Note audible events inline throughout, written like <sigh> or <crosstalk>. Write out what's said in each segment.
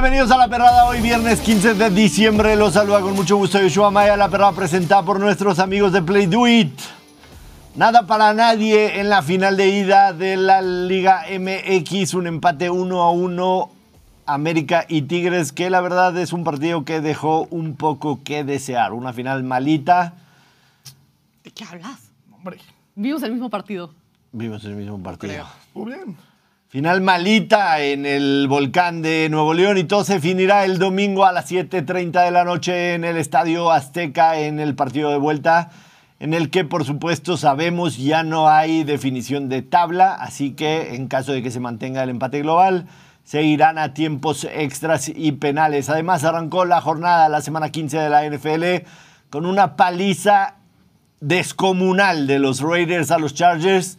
Bienvenidos a La Perrada, hoy viernes 15 de diciembre. Los saluda con mucho gusto Yoshua Maya. La Perrada presentada por nuestros amigos de Play Do It. Nada para nadie en la final de ida de la Liga MX. Un empate 1 a 1. América y Tigres, que la verdad es un partido que dejó un poco que desear. Una final malita. ¿De qué hablas? Hombre, Vimos el mismo partido. Vimos el mismo partido. Creo. muy bien. Final malita en el volcán de Nuevo León y todo se finirá el domingo a las 7.30 de la noche en el Estadio Azteca en el partido de vuelta, en el que por supuesto sabemos ya no hay definición de tabla, así que en caso de que se mantenga el empate global, se irán a tiempos extras y penales. Además arrancó la jornada, la semana 15 de la NFL, con una paliza descomunal de los Raiders a los Chargers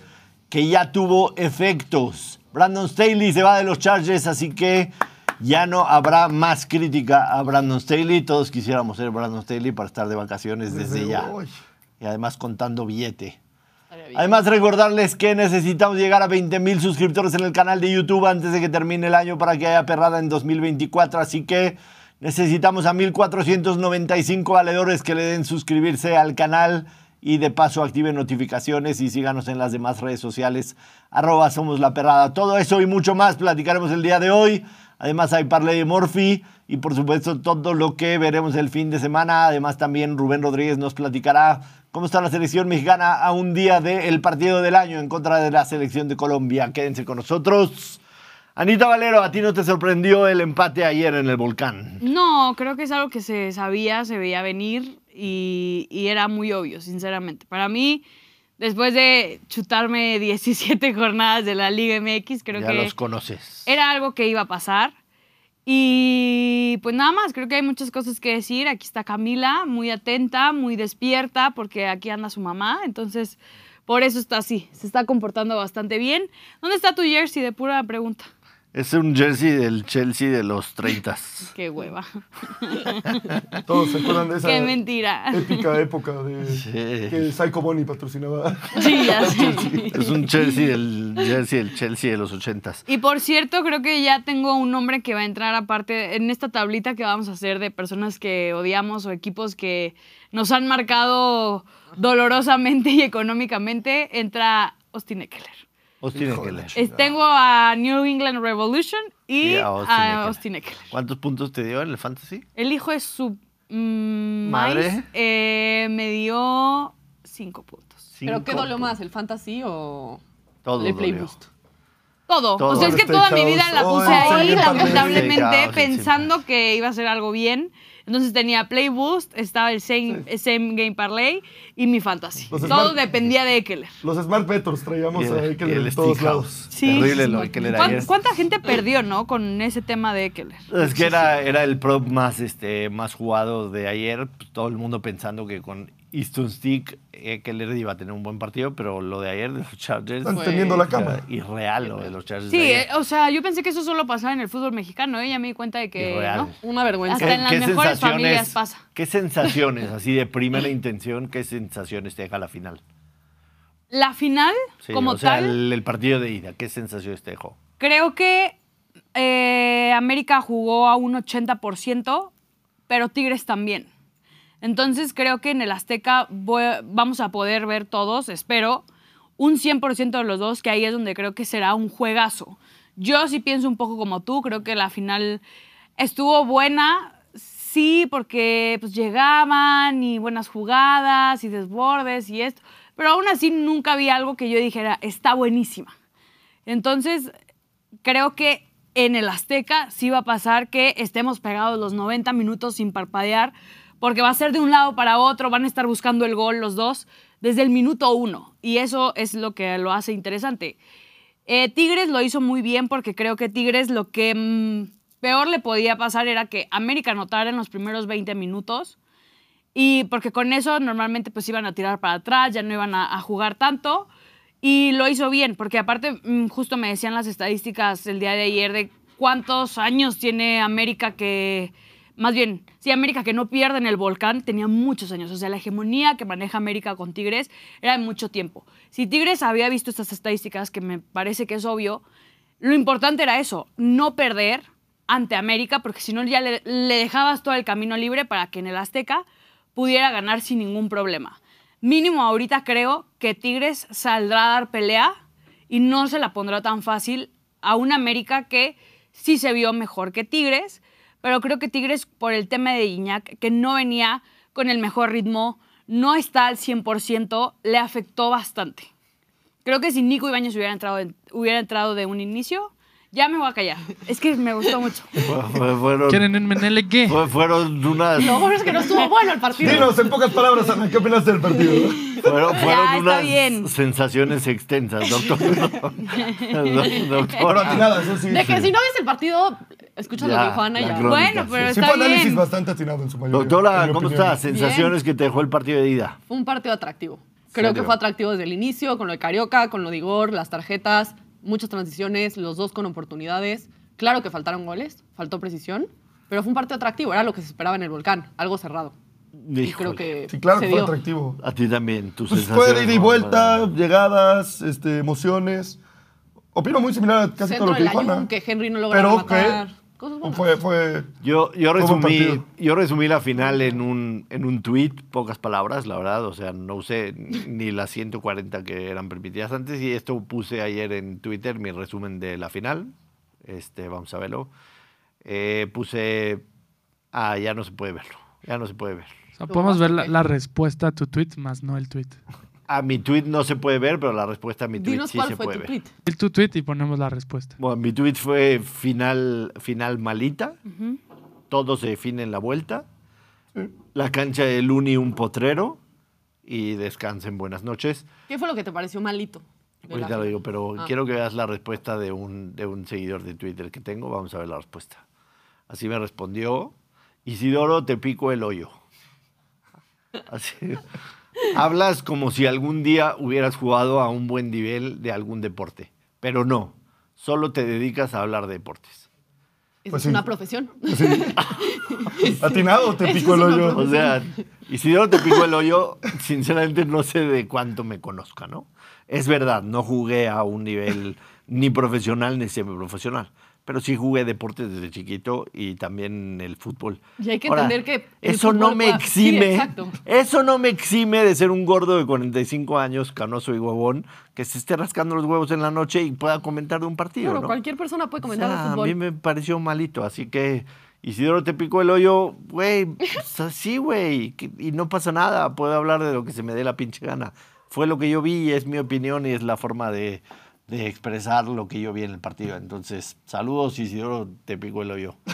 que ya tuvo efectos. Brandon Staley se va de los Chargers, así que ya no habrá más crítica a Brandon Staley. Todos quisiéramos ser Brandon Staley para estar de vacaciones desde, ya. hoy. Y además contando billete. Además, recordarles que necesitamos llegar a 20 mil suscriptores en el canal de YouTube antes de que termine el año para que haya perrada en 2024. Así que necesitamos a 1,495 valedores que le den suscribirse al canal y de paso activen notificaciones y síganos en las demás redes sociales. Arroba somos la perrada. Todo eso y mucho más platicaremos el día de hoy. Además hay Parley de Morphy y por supuesto todo lo que veremos el fin de semana. Además también Rubén Rodríguez nos platicará cómo está la selección mexicana a un día del partido del año en contra de la selección de Colombia. Quédense con nosotros. Anita Valero, ¿a ti no te sorprendió el empate ayer en el volcán? No, creo que es algo que se sabía, se veía venir y, y era muy obvio, sinceramente. Para mí, después de chutarme <laughs> 17 jornadas de la Liga MX, creo ya que los conoces. era algo que iba a pasar. Y pues nada más, creo que hay muchas cosas que decir. Aquí está Camila, muy atenta, muy despierta, porque aquí anda su mamá. Entonces, por eso está así, se está comportando bastante bien. ¿Dónde está tu jersey? De pura pregunta. Es un jersey del Chelsea de los 30. <laughs> Qué hueva. <laughs> Todos se acuerdan de <laughs> esa Qué mentira. épica época de Sí. que Psycho Bonnie patrocinaba. Sí, ya sé. Es un Chelsea del, jersey del Chelsea de los 80. Y por cierto, creo que ya tengo un nombre que va a entrar aparte en esta tablita que vamos a hacer de personas que odiamos o equipos que nos han marcado dolorosamente y económicamente. Entra Austin Eckler. Austin de Eckler. Es- tengo a New England Revolution y, Y a a Austin Eckler. ¿Cuántos puntos te dio en el fantasy? El hijo es su mm, Madre. Eh, me dio cinco puntos. ¿Pero qué dolió más, el fantasy o Todo el Play dolió. Boost? Todo. Todo. O sea, es que toda mi vida la puse ahí, lamentablemente, pensando que iba a ser algo bien. Entonces tenía Play Boost, estaba el Same, Same Game Parlay y mi Fantasy. Los Todo Smart- dependía de Eckler. Los Smart Bettors traíamos a el, Eckler y el de todos lados. Sí. Terrible lo de Eckler ¿Cuán- ayer. ¿Cuánta gente perdió, no? Con ese tema de Eckler. Es que era, era el prop más, este, más jugado de ayer. Pues, todo el mundo pensando que con Easton Stick Eckler iba a tener un buen partido, pero lo de ayer de los Chargers Están tendiendo la cama. irreal lo de los Chargers. Sí, de ayer. eh, o sea, yo pensé que eso solo pasaba en el fútbol mexicano, ¿eh? Ya me di cuenta de que, Irreal. ¿no? Una vergüenza. Hasta en las mejores familias pasa. ¿Qué sensaciones, así de primera intención, qué sensaciones te deja la final? La final, Sí, como o sea, tal, el, el partido de ida, ¿qué sensaciones te dejó? Creo que eh, América jugó a un 80%, pero Tigres también. Entonces creo que en el Azteca vamos a poder ver todos, espero, un 100% de los dos, que ahí es donde creo que será un juegazo. Yo sí pienso un poco como tú, creo que la final estuvo buena, sí, porque pues llegaban y buenas jugadas y desbordes y esto, pero aún así nunca vi algo que yo dijera, está buenísima. Entonces, creo que en el Azteca sí va a pasar que estemos pegados los 90 minutos sin parpadear, porque va a ser de un lado para otro, van a estar buscando el gol los dos desde el minuto uno, y eso es lo que lo hace interesante. Eh, Tigres lo hizo muy bien porque creo que Tigres lo que mm, peor le podía pasar era que América anotara en los primeros 20 minutos y porque con eso normalmente pues iban a tirar para atrás, ya no iban a, a jugar tanto. Y lo hizo bien, porque aparte mm, justo me decían las estadísticas el día de ayer de cuántos años tiene América que, más bien, sí, América que no pierde en el volcán, tenía muchos años. O sea, la hegemonía que maneja América con Tigres era de mucho tiempo. Si Tigres había visto estas estadísticas, que me parece que es obvio, lo importante era eso, no perder ante América, porque si no ya le, le dejabas todo el camino libre para que en el Azteca pudiera ganar sin ningún problema. Mínimo ahorita creo que Tigres saldrá a dar pelea y no se la pondrá tan fácil a un América que sí se vio mejor que Tigres, pero creo que Tigres por el tema de Iñak, que no venía con el mejor ritmo, no está al 100%, le afectó bastante. Creo que si Nico Ibáñez hubiera entrado, de- hubiera entrado de un inicio, ya me voy a callar. Es que me gustó mucho. <laughs> Fue- Fueron, ¿Quieren un Menele qué? fue- fueron unas, Lo bueno es que no estuvo bueno el partido. Dinos en pocas palabras, Ana, ¿qué opinaste del partido? fueron, fueron unas bien. sensaciones extensas, doctor. Do- <laughs> doctor. Sí. De que sí. si no viste el partido, escucha lo que dijo Ana y la ya. crónica. Bueno, pero Sí está fue análisis bien. bastante atinado en su mayoría. Doctora, ¿cómo opinión. estás? Sensaciones que te dejó el partido de ida. Fue un partido atractivo. Creo que fue atractivo desde el inicio, con lo de Carioca, con lo de Igor, las tarjetas, muchas transiciones, los dos con oportunidades. Claro que faltaron goles, faltó precisión, pero fue un partido atractivo, era lo que se esperaba en el volcán, algo cerrado. Y Híjole. creo que Sí, claro se que fue dio. atractivo. A ti también, tus Pues sensaciones. fue de ida y vuelta, llegadas, este, emociones. Opino muy similar a casi Centro todo lo que dijo Ana. Que Henry no logra Pero matar. que Cosas buenas. fue, fue Yo, yo, resumí, yo resumí la final en un, en un tweet, pocas palabras, la verdad. O sea, no usé ni las 140 que eran permitidas antes. Y esto puse ayer en Twitter mi resumen de la final. Este, vamos a verlo. Eh, puse. Ah, ya no se puede verlo. Ya no se puede ver. O sea, podemos ver la, la respuesta a tu tweet, más no el tweet. A mi tweet no se puede ver, pero la respuesta a mi tweet Dinos sí cuál se fue puede tu ver. tweet. El tu tweet y ponemos la respuesta. Bueno, mi tweet fue final, final malita. Todo se define en la vuelta. La cancha del Uni un potrero. Y descansen, buenas noches. ¿Qué fue lo que te pareció malito? Ahorita lo digo, pero Ah. quiero que veas la respuesta de un, de un seguidor de Twitter que tengo. Vamos a ver la respuesta. Así me respondió. Isidoro, te pico el hoyo. Así. Hablas como si algún día hubieras jugado a un buen nivel de algún deporte. Pero no. Solo te dedicas a hablar de deportes. Pues es sí. una profesión. atinado, te picó el hoyo. O sea, Isidoro te pico el hoyo, sinceramente no sé de cuánto me conozca, ¿no? Es verdad, no jugué a un nivel ni profesional ni semiprofesional, pero sí jugué deportes desde chiquito y también el fútbol. Y hay que Ahora, entender que eso no me sí, exime, eso no me exime de ser un gordo de 45 años, canoso y huevón, que se esté rascando los huevos en la noche y pueda comentar de un partido, Claro, ¿no? cualquier persona puede O comentar sea, de A fútbol. mí me pareció malito, así que Isidoro te picó el hoyo, güey, pues <laughs> así, güey, y no pasa nada, puedo hablar de lo que se me dé la pinche gana. Fue lo que yo vi, es mi opinión y es la forma de, de expresar lo que yo vi en el partido. Entonces, saludos Isidoro te picó el hoyo. <laughs>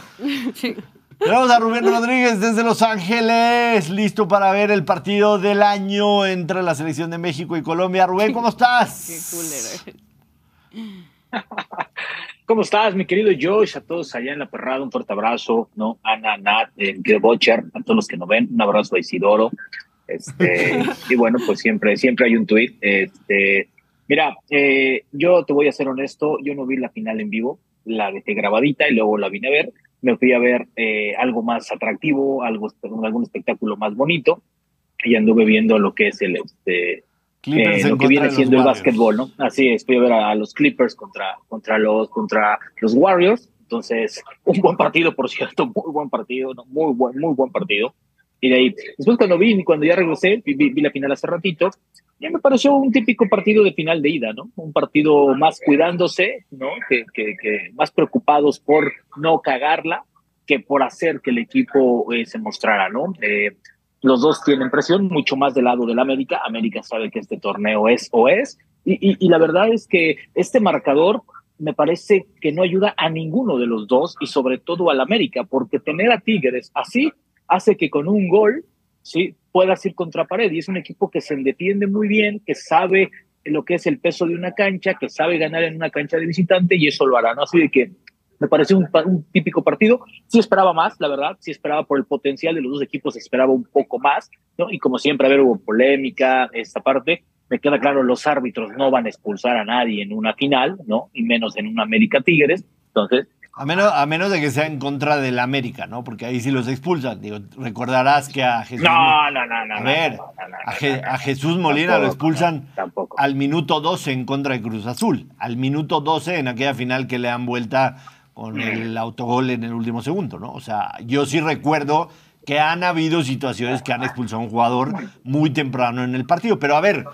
Sí. Tenemos a Rubén Rodríguez desde Los Ángeles, listo para ver el partido del año entre la selección de México y Colombia. Rubén, ¿cómo estás? <laughs> Qué culero. ¿Cómo estás, mi querido Josh? A todos allá en la perrada, un fuerte abrazo, ¿no? Ana, Nat, eh, Bocher, a todos los que nos ven, un abrazo a Isidoro. Este, <laughs> y bueno, pues siempre, siempre hay un tweet. Este, mira, eh, yo te voy a ser honesto, yo no vi la final en vivo, la dejé grabadita y luego la vine a ver. Me fui a ver eh, algo más atractivo, algo, algún espectáculo más bonito, y anduve viendo lo que es el, este, eh, lo que viene siendo el básquetbol, ¿no? Así es, fui a ver a, a los Clippers contra, contra, los, contra los Warriors. Entonces, un buen partido, por cierto, <laughs> muy buen partido, ¿no? muy buen, muy buen partido. Y de ahí, después cuando vi, cuando ya regresé, vi, vi- la final hace ratito, ya me pareció un típico partido de final de ida, ¿no? Un partido más cuidándose, ¿no? Que, que, que más preocupados por no cagarla que por hacer que el equipo eh, se mostrara, ¿no? Eh, los dos tienen presión, mucho más del lado del América. América sabe que este torneo es o es. Y, y, y la verdad es que este marcador me parece que no ayuda a ninguno de los dos y sobre todo al América, porque tener a Tigres así hace que con un gol, sí, puedas ir contra pared. Y es un equipo que se defiende muy bien, que sabe lo que es el peso de una cancha, que sabe ganar en una cancha de visitante y eso lo hará, ¿no? Así de que me pareció un, un típico partido. Sí esperaba más, la verdad. Sí esperaba por el potencial de los dos equipos, esperaba un poco más, ¿no? Y como siempre, a ver, hubo polémica, esta parte. Me queda claro, los árbitros no van a expulsar a nadie en una final, ¿no? Y menos en una América Tigres. Entonces, A menos, a menos de que sea en contra del América, ¿no? Porque ahí sí los expulsan. Digo, recordarás que a Jesús. no, no, no, no. A ver, no, no, no, a, Je- Jesús Molina lo expulsan tampoco. al minuto 12 en contra de Cruz Azul. Al minuto 12 en aquella final que le dan vuelta con el autogol en el último segundo, ¿no? O sea, yo sí recuerdo que han habido situaciones que han expulsado a un jugador muy temprano en el partido. Pero a ver,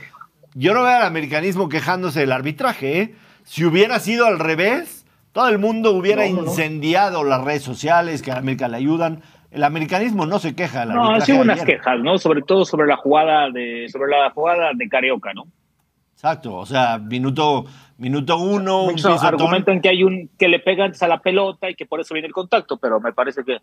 yo no veo al americanismo quejándose del arbitraje, ¿eh? Si hubiera sido al revés, todo el mundo hubiera No, no, no. incendiado las redes sociales que a América le ayudan. El americanismo no se queja No, arbitraje. sido unas ayer. quejas, ¿no? Sobre todo sobre la jugada de, sobre la jugada de Carioca, ¿no? Exacto, o sea, minuto, minuto uno, un argumentan que hay un que le pegan a la pelota y que por eso viene el contacto, pero me parece que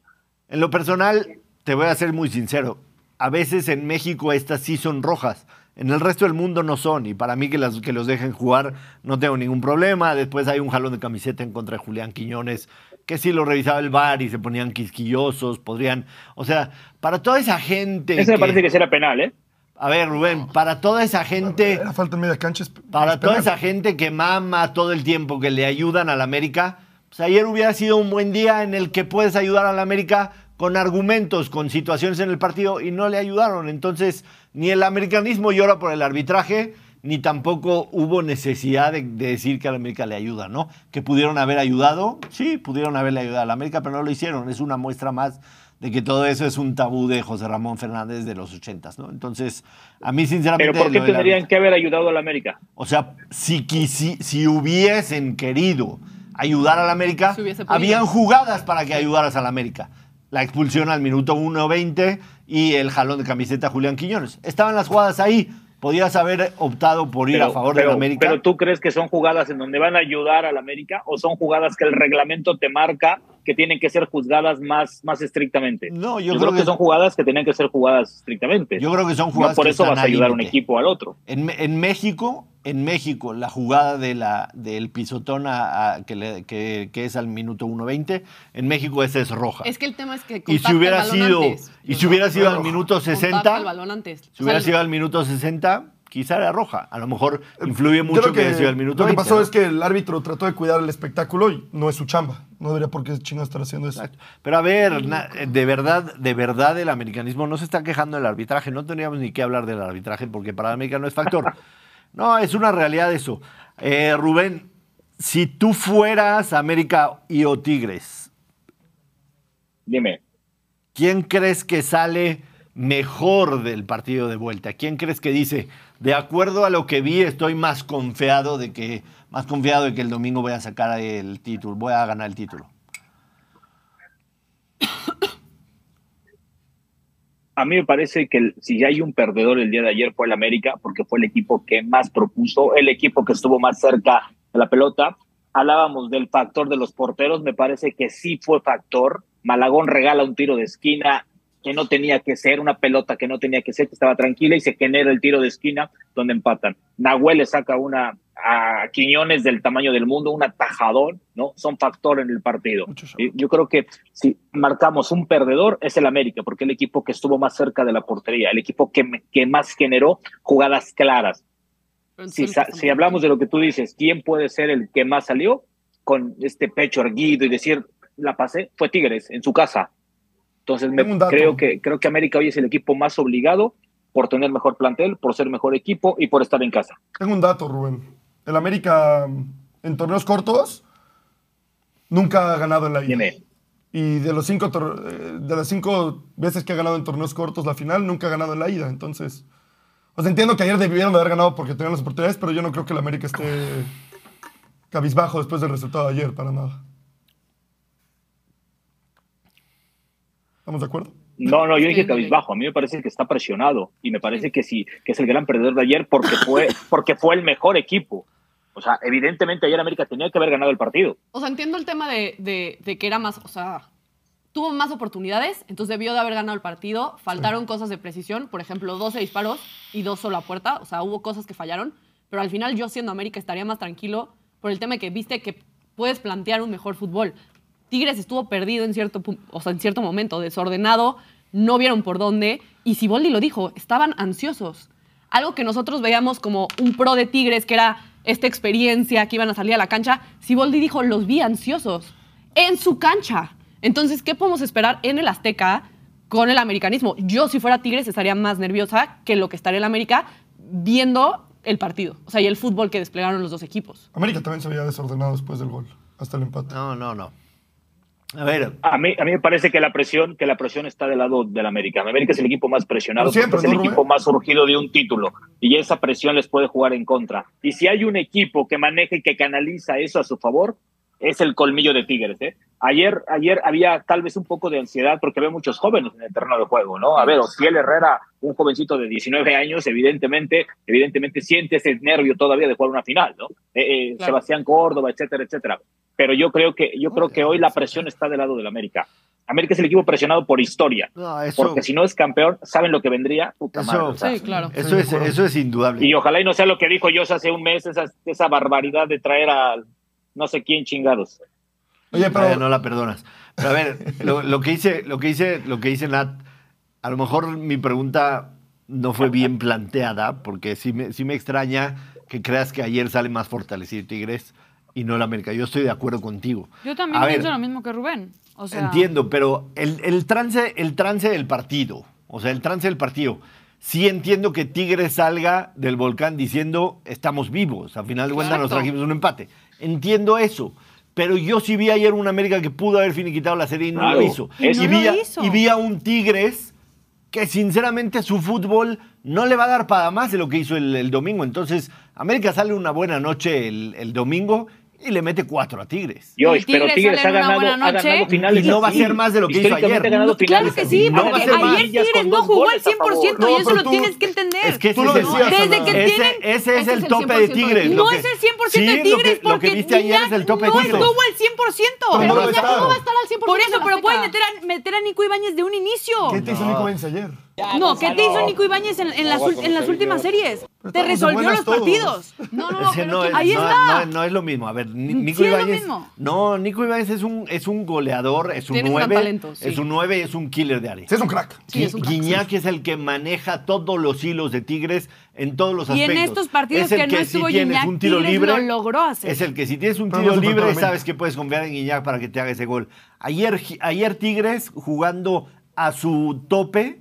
En lo personal, te voy a ser muy sincero. A veces en México estas sí son rojas. En el resto del mundo no son. Y para mí que, las, que los dejen jugar no tengo ningún problema. Después hay un jalón de camiseta en contra de Julián Quiñones, que si lo revisaba el VAR y se ponían quisquillosos, podrían... O sea, para toda esa gente... ese me parece que será penal, ¿eh? A ver, Rubén, para toda esa gente... Era falta en media cancha. es- Para es toda penal. esa gente que mama todo el tiempo, que le ayudan a la América, pues ayer hubiera sido un buen día en el que puedes ayudar a la América con argumentos, con situaciones en el partido y no le ayudaron. Entonces, ni el americanismo llora por el arbitraje, ni tampoco hubo necesidad de, de decir que a la América le ayuda, ¿no? Que pudieron haber ayudado, sí, pudieron haberle ayudado a la América, pero no lo hicieron. Es una muestra más de que todo eso es un tabú de José Ramón Fernández de los ochentas, ¿no? Entonces, a mí sinceramente... Pero ¿por qué tendrían que haber ayudado a la América? o sea, si, quisi- si hubiesen querido ayudar a la América, habían jugadas para que ayudaras a la América. La expulsión al minuto 1.20 y el jalón de camiseta Julián Quiñones. Estaban las jugadas ahí. Podías haber optado por ir Pero, a favor pero- de la América. Pero tú crees que son jugadas en donde van a ayudar a la América o son jugadas que el reglamento te marca que tienen que ser juzgadas más, más estrictamente. No, yo yo, creo creo que, que- son jugadas que tenían que ser jugadas estrictamente. Yo creo que son no jugadas por que eso vas a ayudar a un equipo al otro. En, en México, en México, la jugada de la, del pisotón a- a- que, le- que- que es al minuto 1.20, en México esa es roja. Es que el tema es que Y si el hubiera balón sido, antes. y si hubiera sido al minuto Contacta 60, el balón antes. Si hubiera O sea, sido al minuto 60, quizá era roja. A lo mejor influye Yo mucho creo que, haya sido al minuto Lo que 20, pasó ¿no? es que el árbitro trató de cuidar el espectáculo y no es su chamba. No debería por qué chingados estar haciendo eso. Exacto. Pero a ver, na- de verdad, de verdad el americanismo no se está quejando del arbitraje. No tendríamos ni que hablar del arbitraje porque para América no es factor. <laughs> No, es una realidad eso. Eh, Rubén, si tú fueras América y o Tigres, Dime. ¿quién crees que sale mejor del partido de vuelta? ¿Quién crees que dice, de acuerdo a lo que vi, estoy más confiado de que, más confiado de que el domingo voy a sacar el título, voy a ganar el título? A mí me parece que el- si ya hay un perdedor el día de ayer fue el América, porque fue el equipo que más propuso, el equipo que estuvo más cerca de la pelota. Hablábamos del factor de los porteros, me parece que sí fue factor. Malagón regala un tiro de esquina que no tenía que ser, una pelota que no tenía que ser, que estaba tranquila y se genera el tiro de esquina donde empatan. Nahuel le saca una a Quiñones del tamaño del mundo, un atajador, ¿no? Son factor en el partido. Yo creo que si marcamos un perdedor es el América, porque el equipo que estuvo más cerca de la portería, el equipo que, que más generó jugadas claras. Si, si hablamos de lo que tú dices, ¿quién puede ser el que más salió con este pecho erguido y decir, la pasé? Fue Tigres en su casa. Entonces me, creo, que, creo que América hoy es el equipo más obligado por tener mejor plantel, por ser mejor equipo y por estar en casa. Tengo un dato, Rubén. El América en torneos cortos nunca ha ganado en la ida. Y de, los cinco eh, de las cinco veces que ha ganado en torneos cortos la final, nunca ha ganado en la ida. Entonces, o sea, entiendo que ayer debieron de haber ganado porque tenían las oportunidades, pero yo no creo que el América esté cabizbajo después del resultado de ayer, para nada. ¿Estamos de acuerdo? No, no, yo dije cabizbajo. A mí me parece que está presionado y me parece que sí, que es el gran perdedor de ayer porque fue, <laughs> porque fue el mejor equipo. O sea, evidentemente ayer América tenía que haber ganado el partido. O sea, entiendo el tema de, de- de que era más, o sea, tuvo más oportunidades, entonces debió de haber ganado el partido. Faltaron cosas de precisión, por ejemplo, 12 disparos y dos solo a puerta, o sea, hubo cosas que fallaron, pero al final yo siendo América estaría más tranquilo por el tema de que viste que puedes plantear un mejor fútbol. Tigres estuvo perdido en cierto, o sea, en cierto momento, desordenado, no vieron por dónde, y Siboldi lo dijo, estaban ansiosos. Algo que nosotros veíamos como un pro de Tigres, que era esta experiencia, que iban a salir a la cancha, Siboldi dijo, los vi ansiosos, en su cancha. Entonces, ¿qué podemos esperar en el Azteca con el americanismo? Yo, si fuera Tigres, estaría más nerviosa que lo que estaría el América viendo el partido, o sea, y el fútbol que desplegaron los dos equipos. América también se veía desordenado después del gol, hasta el empate. No, no, no. A ver, A mí, a mí me parece que la presión, que la presión está del lado del América. América es el equipo más presionado, siempre, es el ¿no, equipo más surgido de un título y esa presión les puede jugar en contra. Y si hay un equipo que maneja y que canaliza eso a su favor, es el colmillo de Tigres. ¿eh? Ayer, ayer había tal vez un poco de ansiedad porque había muchos jóvenes en el terreno de juego, ¿no? A ver, Ociel Herrera, un jovencito de 19 años, evidentemente, evidentemente siente ese nervio todavía de jugar una final, ¿no? Eh, eh, Claro. Sebastián Córdoba, etcétera, etcétera. Pero yo creo que, yo creo que hoy la presión está del lado del América. América es el equipo presionado por historia. no, eso, Porque si no es campeón, ¿saben lo que vendría? Puta Eso- madre, o sea, Sí, claro. eso, es, eso es indudable. y ojalá y no sea lo que dijo yo hace un mes, esa, esa barbaridad de traer a no sé quién chingados. Oye, pero no la perdonas. Pero a ver, lo, lo que hice, lo que hice, lo que hice Nat, a lo mejor mi pregunta no fue bien planteada, porque sí me, sí me extraña que creas que ayer sale más fortalecido Tigres y no el América. Yo estoy de acuerdo contigo. Yo también A ver, pienso lo mismo que Rubén. O sea, Entiendo, pero el, el trance, el trance del partido, o sea, el trance del partido, sí entiendo que Tigres salga del volcán diciendo estamos vivos. Al final de cuentas nos trajimos un empate. Entiendo eso. Pero yo sí vi ayer un América que pudo haber finiquitado la serie y no Claro, lo hizo. y, no vi lo a, hizo. y vi a un Tigres que sinceramente su fútbol no le va a dar para más de lo que hizo el, el domingo. Entonces, América sale una buena noche el, el domingo y le mete cuatro a Tigres. Yo, Y pero Tigres ha ganado, ha ganado finales. Y no va a ser más de lo que hizo ayer. ha ganado No, claro que sí, No porque ayer Tigres no jugó al goles a favor. 100% No, y eso lo tú- tienes que entender. Es que ese Tú lo decías, Desde que ese, tienen- ese es el tope de 100% Tigres. No es el 100% Sí, de lo Tigres que- lo porque que viste ayer es el tope de no Tigres. estuvo al 100%. Pero no no va a estar al 100% Por eso, pero Azteca. meter a, meter a Nico Ibáñez de un inicio. ¿qué te hizo Nico Benz ayer? No, ¿qué te hizo Nico Ibáñez en, en las, ul- en las últimas series? Te resolvió los todos. partidos. No, no, no. No, ¿quién- es, Ahí no- está. no- no es lo mismo. A ver, Nico Sí es lo Ibáñez. No, Nico Ibáñez es un, es un goleador, es un Tiene un gran 9. talento, sí. Es un 9 y es un killer de área. Sí, es un crack. Sí, es un crack, Guiñac es el que maneja todos los hilos de Tigres en todos los Y aspectos. en estos partidos Es el que no si estuvo tienes Guiñac, un tiro Tigres libre, lo logró hacer. Es el que si tienes un Pero tiro no libre, sabes que puedes confiar en Guiñac para que te haga ese gol. Ayer, ayer Tigres jugando a su tope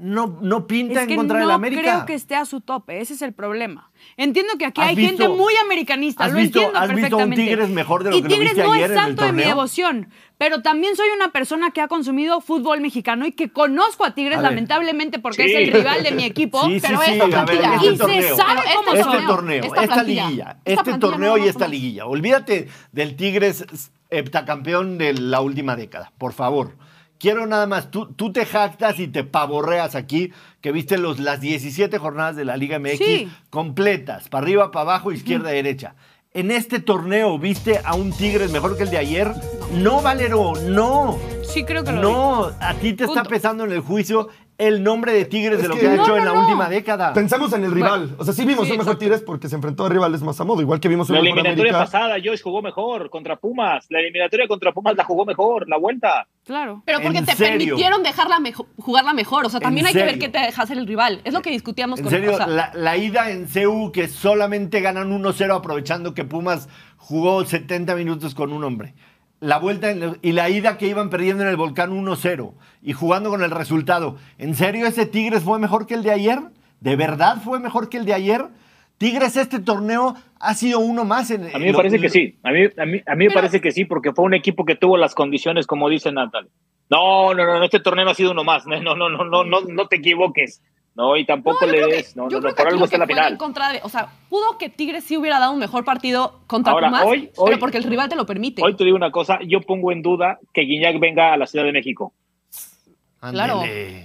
no, no pinta Es que en contra no del América. creo que esté a su tope, ese es el problema. Entiendo que aquí ¿Has hay visto- gente muy americanista, lo visto- entiendo has visto a un perfectamente. Tigres mejor de lo y que lo Tigres viste no ayer es santo de mi devoción, pero también soy una persona que ha consumido fútbol mexicano y que conozco a Tigres A lamente porque Sí. es el rival de mi equipo. Sí, sí, pero esta a ver, plantilla- este Y se torneo, sabe Pero cómo este este torneo, esta esta, plantilla, liguilla, esta este plantilla torneo no y esta liguilla. Olvídate del Tigres heptacampeón de la última década, por favor. Quiero nada más, tú, tú te jactas y te pavorreas aquí que viste los, las 17 jornadas de la Liga MX Sí. completas, para arriba, para abajo, izquierda, derecha. En este torneo viste a un Tigres mejor que el de ayer. No, Valero, no. Sí, creo que lo vi. No, a ti te está pesando en el juicio el nombre de Tigres Es de lo que- que ha No, hecho no, en la no. última década. Pensamos en el rival. O sea, sí vimos Sí, un mejor exacto. Tigres porque se enfrentó a rivales más a modo. Igual que vimos un La mejor eliminatoria América. pasada, Josh jugó mejor contra Pumas. La eliminatoria contra Pumas la jugó mejor, la vuelta. Claro. Pero porque ¿En te serio? permitieron dejarla mejo- jugarla mejor. O sea, también ¿En hay que ver qué te deja hacer el rival. Es lo que discutíamos En con serio, o sea, la, la ida en CEU que solamente ganan 1-0 aprovechando que Pumas jugó 70 minutos con un hombre. La vuelta en- y la ida que iban perdiendo en el Volcán 1-0 y jugando con el resultado. ¿En serio ese Tigres fue mejor que el de ayer? ¿De verdad fue mejor que el de ayer? Tigres este torneo ha sido uno más en A mí me lo- parece que sí. A mí, a mí, a mí me parece que sí, porque fue un equipo que tuvo las condiciones, como dice Natal. No, no, no, este torneo no ha sido uno más. No, <laughs> no, no, no, no, no, no te equivoques. No, y tampoco le des. No, no, no, por algo lo está la final. de- o sea, pudo que Tigres sí hubiera dado un mejor partido contra Ahora, Pumas, hoy- pero hoy- porque el rival te lo permite. Hoy te digo una cosa, yo pongo en duda que Guiñac venga a la Ciudad de México. Claro.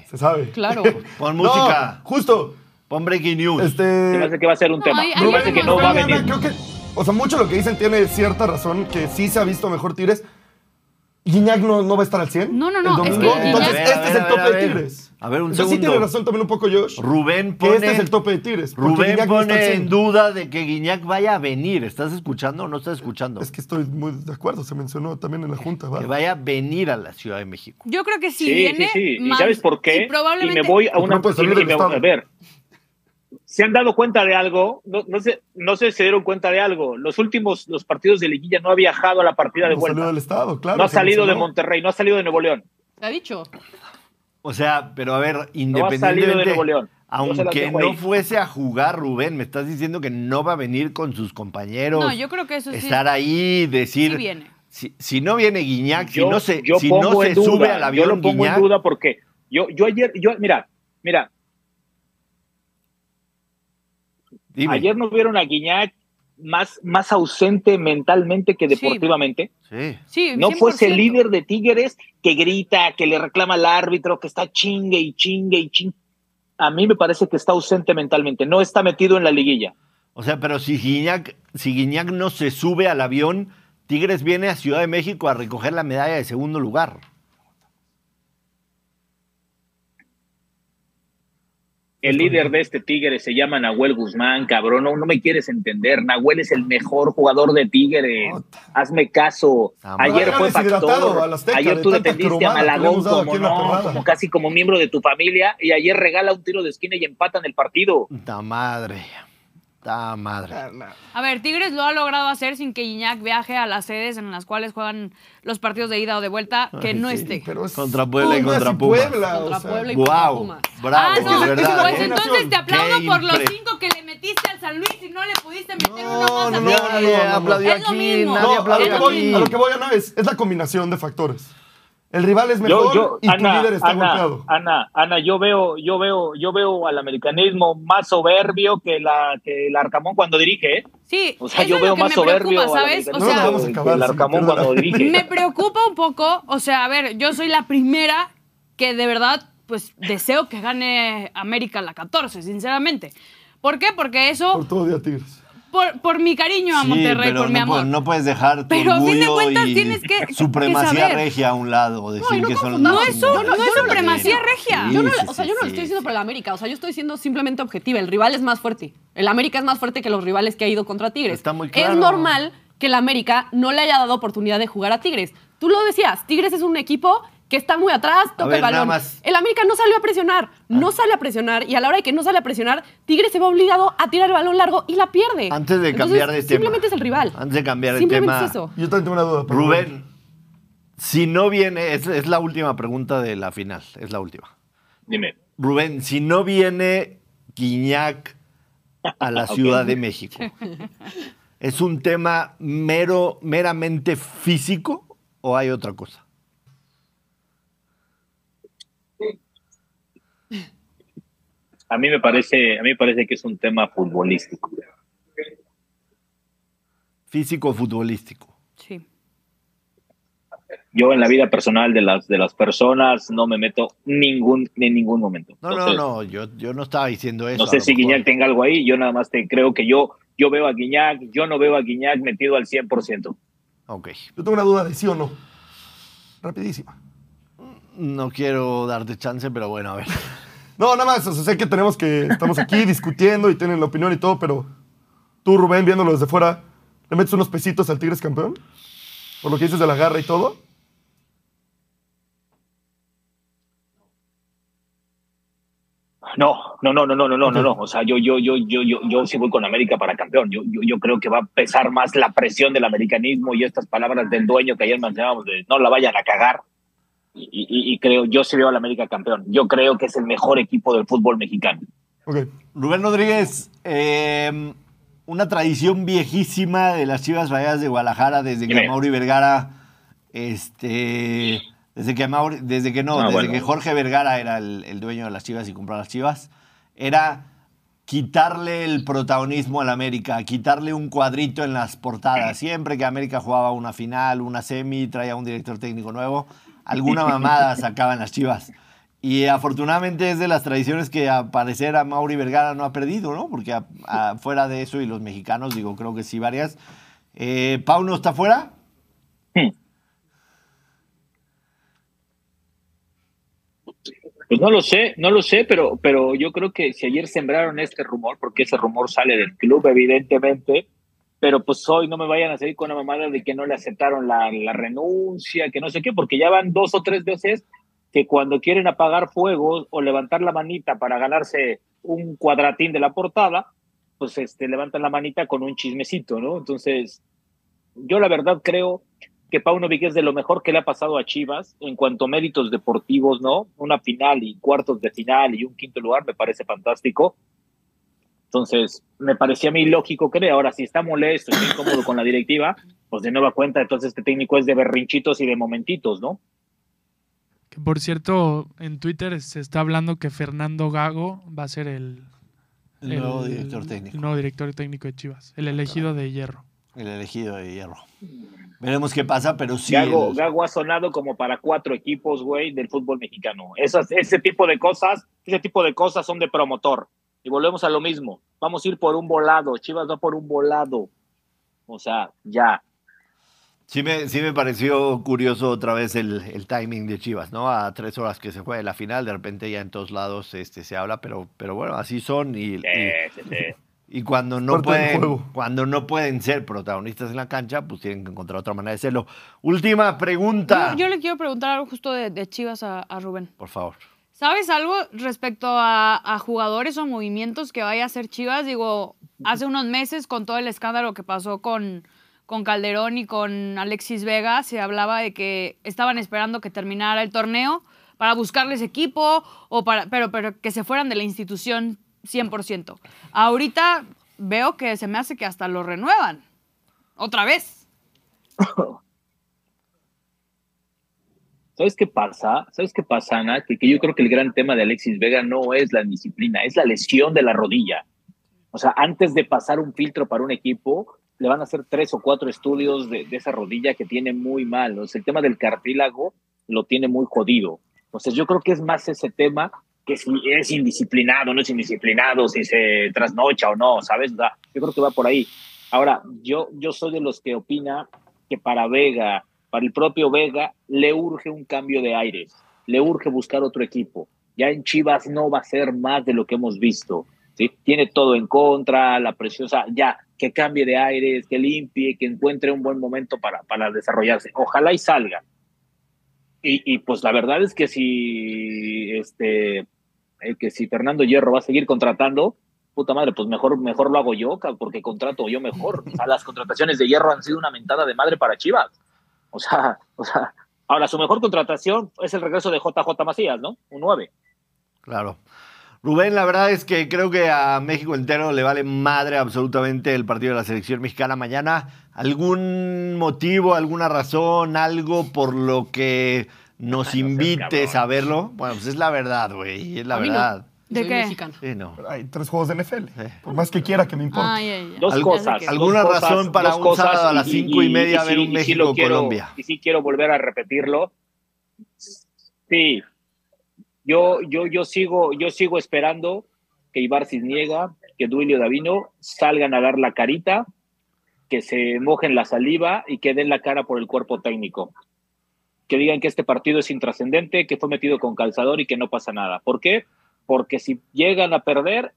Se sabe. Claro. <laughs> Pon No, música, justo. pon breaking news. Se me Este. hace que va a ser un No, tema. hay que no va a venir. Creo que, o sea, mucho lo que dicen tiene cierta razón, que sí se ha visto mejor Tigres. Guiñac no, no va a estar al 100. No, no, no, es que Entonces, Guiñac- este es el tope de. Tigres. A ver, un Entonces, sí segundo. tiene razón también un poco Josh. Rubén que pone... este es el tope de Tigres. Rubén Guiñac no pone 100. en duda de que Guiñac vaya a venir. ¿Estás escuchando o no estás escuchando? Es que estoy muy de acuerdo, se mencionó también en la Junta. va. Que vaya a venir a la Ciudad de México. Yo creo que si Sí, viene. sí, sí. ¿Y sabes por qué? y probablemente- Y me voy a una. no y me- estado. a ver. ¿Se han dado cuenta de algo? No, no, sé, no sé si se dieron cuenta de algo. Los últimos los partidos de liguilla no ha viajado a la partida de No salió vuelta. del estado, claro. No ha salido de. Monterrey, no ha salido de Nuevo León. Se ha dicho. O sea, pero a ver, independientemente, León. Yo aunque no ahí. fuese a jugar Rubén, me estás diciendo que no va a venir con sus compañeros. No, yo creo que eso sí. Estar ahí, decir, Sí viene. Si, si no viene Guiñac, si Yo, no se, yo si no se duda, sube al yo avión lo pongo Guiñac, en duda porque yo, yo ayer, yo, mira, mira, dime. ayer no vieron a Guiñac más, más ausente mentalmente que Sí. deportivamente. Sí. Sí, No fue ese 100%. líder de Tigres que grita, que le reclama al árbitro, que está chingue y chingue y chingue. A mí me parece que está ausente mentalmente, no está metido en la liguilla. O sea, pero si Guiñac, si Guiñac no se sube al avión, Tigres viene a Ciudad de México a recoger la medalla de segundo lugar. El líder de este Tigre se llama Nahuel Guzmán, cabrón. No, no me quieres entender. Nahuel es el mejor jugador de Tigres. Hazme caso. Ayer fue factor. Ayer tú defendiste a Malagón como, no, como casi como miembro de tu familia y ayer regala un tiro de esquina y empatan el partido. Ta madre. Ta madre. A ver, Tigres lo ha logrado hacer sin que Iñak viaje a las sedes en las cuales juegan los partidos de ida o de vuelta, que no sí, esté. Pero es Contra Puebla y contra Pumas. Puebla, Contra o sea, Puebla y contra Wow. Pumas. Bravo, ah, no, pues eh? entonces te aplaudo Qué por los cinco que le metiste al San Luis y no le pudiste meter No, uno más no, a no, aplaudió Es lo mismo. nadie No, a lo, que voy, a lo que voy, Ana, es, es la combinación de factores. El rival es mejor Yo, yo, y tu Ana, líder está Ana, golpeado. Ana, Ana, yo veo, yo veo, yo veo al americanismo más soberbio que la que el Arcamón cuando dirige, ¿eh? Sí, O sea, eso yo es veo lo que más me soberbio preocupa, ¿sabes? O No, no, sea, vamos a que acabar, el Arcamón cuando dirige. me preocupa un poco, o sea, a ver, yo soy la primera que de verdad, pues, deseo que gane América la 14, sinceramente. ¿Por qué? Porque eso, Por todo día Tigres. Por, por mi cariño a Sí, Monterrey, pero por mi no, amor. puedes- no puedes dejar tu Pero a fin de cuentas y tienes que- que supremacía saber. regia a un lado, decir no que son No es su- chingones. no es supremacía regia. sí, Yo no, sí, o sea, yo no lo sí. estoy diciendo por el América, o sea, yo estoy siendo simplemente objetiva. El rival es más fuerte. El América es más fuerte que los rivales que ha ido contra Tigres. Está muy claro. Es normal que el América no le haya dado oportunidad de jugar a Tigres. Tú lo decías, Tigres es un equipo que está muy atrás, toca ver, el balón. más. El América no salió a presionar, no sale a presionar y a la hora de que no sale a presionar, Tigres se va obligado a tirar el balón largo y la pierde. Antes de Entonces, cambiar de tema. Simplemente es el rival. Antes de cambiar de Simplemente tema. es eso. Yo también tengo una duda. Rubén, si no viene, es, es la última pregunta de la final, es la última. Dime. Rubén, si no viene Guiñac a la. <laughs> Ciudad de México, ¿es un tema mero, meramente físico o hay otra cosa? A mí me parece, a mí me parece que es un tema futbolístico. Físico futbolístico. Sí. Yo en la vida personal de las de las personas no me meto ningún en ningún momento. No, Entonces, no, no, yo, yo no estaba diciendo eso. No sé si mejor. Guiñac tenga algo ahí, yo nada más te creo que yo yo veo a Guiñac, yo no veo a Guiñac metido al 100%. Ok. Yo tengo una duda de sí o no. Rapidísima. No quiero darte chance, pero bueno, a ver. <laughs> No, nada más. O sea, sé que tenemos que. Estamos aquí <laughs> discutiendo y tienen la opinión y todo, pero tú, Rubén, viéndolo desde fuera, ¿le metes unos pesitos al Tigres campeón? Por lo que dices de la garra y todo. No, no, no, no, no, no, no, no, no. O sea, yo, yo, yo, yo, yo, yo sí voy con América para campeón. Yo, yo, yo creo que va a pesar más la presión del americanismo y estas palabras del dueño que ayer mencionábamos de no la vayan a cagar. Y, y- y creo, yo sí veo al América campeón. Yo creo que es el mejor equipo del fútbol mexicano. Ok. Rubén Rodríguez, eh, una tradición viejísima de las Chivas Rayadas de Guadalajara desde que. Mauri Vergara, este, desde que Mauri- desde que no, Ah, desde bueno. que Jorge Vergara era el, el dueño de las Chivas y compró las Chivas, era quitarle el protagonismo al América, quitarle un cuadrito en las portadas. Siempre que América jugaba una final, una semi, traía un director técnico nuevo, alguna mamada sacaban las Chivas. Y afortunadamente es de las tradiciones que a parecer a Mauri Vergara no ha perdido, ¿no? Porque a- fuera de eso y los mexicanos, digo, creo que sí varias. Eh, ¿Pau no está fuera? Pues no lo sé, no lo sé, pero, pero yo creo que si ayer sembraron este rumor, porque ese rumor sale del club, evidentemente, pero pues hoy no me vayan a seguir con la mamada de que no le aceptaron la, la renuncia, que no sé qué, porque ya van dos o tres veces que cuando quieren apagar fuegos o levantar la manita para ganarse un cuadratín de la portada, pues este, levantan la manita con un chismecito, ¿no? Entonces, yo la verdad creo que Paunovic es de lo mejor que le ha pasado a Chivas en cuanto a méritos deportivos, ¿no? Una final y cuartos de final y un quinto lugar me parece fantástico. Entonces, me parecía a mí lógico que ahora si está molesto, está incómodo con la directiva, pues de nueva cuenta, entonces este técnico es de berrinchitos y de momentitos, ¿no? Que por cierto, en Twitter se está hablando que Fernando Gago va a ser el, El nuevo director técnico. el nuevo director técnico de Chivas, el elegido de hierro. El elegido de hierro. Veremos qué pasa, pero sí. Gago, el- Gago ha sonado como para cuatro equipos, güey, del fútbol mexicano. Esas, ese tipo de cosas, ese tipo de cosas son de promotor. Y volvemos a lo mismo. Vamos a ir por un volado. Chivas va por un volado. O sea, ya. Sí me, sí me pareció curioso otra vez el, el timing de Chivas, ¿no? A tres horas que se juegue la final, de repente ya en todos lados este, se habla, pero, pero bueno, así son y, y, Eh, eh, eh. y cuando, no pueden, cuando no pueden ser protagonistas en la cancha, pues tienen que encontrar otra manera de serlo. Última pregunta, Yo, yo le quiero preguntar algo justo de, de Chivas a, a Rubén. por favor. ¿Sabes algo respecto a, jugadores o movimientos que vaya a hacer Chivas? Digo, hace unos meses con todo el escándalo que pasó con, con Calderón y con Alexis Vega, se hablaba de que estaban esperando que terminara el torneo para buscarles equipo, o para, pero, pero que se fueran de la institución 100%. Ahorita veo que se me hace que hasta lo renuevan. Otra vez. <laughs> ¿Sabes qué pasa? ¿Sabes qué pasa, Ana? Que, que yo creo que el gran tema de Alexis Vega no es la disciplina, es la lesión de la rodilla. O sea, antes de pasar un filtro para un equipo, le van a hacer tres o cuatro estudios de, de esa rodilla que tiene muy mal. O sea, el tema del cartílago lo tiene muy jodido. Entonces, yo creo que es más ese tema que si es indisciplinado, no es indisciplinado, si se trasnocha o no, ¿sabes? Yo creo que va por ahí. Ahora, yo, yo soy de los que opina que para Vega, para el propio Vega, le urge un cambio de aires, le urge buscar otro equipo. Ya en Chivas no va a ser más de lo que hemos visto. ¿sí? Tiene todo en contra, la sea, ya, que cambie de aires, que limpie, que encuentre un buen momento para, para desarrollarse. Ojalá y salga. Y, y pues la verdad es que si, este, eh, que si Fernando Hierro va a seguir contratando, puta madre, pues mejor, mejor lo hago yo, porque contrato yo mejor. O sea, las contrataciones de Hierro han sido una mentada de madre para Chivas. O sea, <laughs> o sea, ahora su mejor contratación es el regreso de JJ Macías, ¿no? Un 9. Claro. Rubén, la verdad es que creo que a México entero le vale madre absolutamente el partido de la selección mexicana mañana. ¿Algún motivo, alguna razón, algo por lo que nos invites cabrón. a verlo? Bueno, pues es la verdad, güey, es la A mí no. verdad. ¿De Soy qué? mexicano. Sí, no. Hay tres juegos de NFL. Eh. Por más que quiera que me importe. Ay, ay, ay. Dos cosas. que- dos ¿Alguna cosas, razón para un cosas, sábado a las cinco y media ver un sí- México-Colombia? Y sí quiero volver a repetirlo. Sí. Yo, yo, yo, sigo, yo sigo esperando que Ibar Cisniega, que Duilio Davino salgan a dar la carita, que se mojen la saliva y que den la cara por el cuerpo técnico. Que digan que este partido es intrascendente, que fue metido con calzador y que no pasa nada. ¿Por qué? Porque si llegan a perder,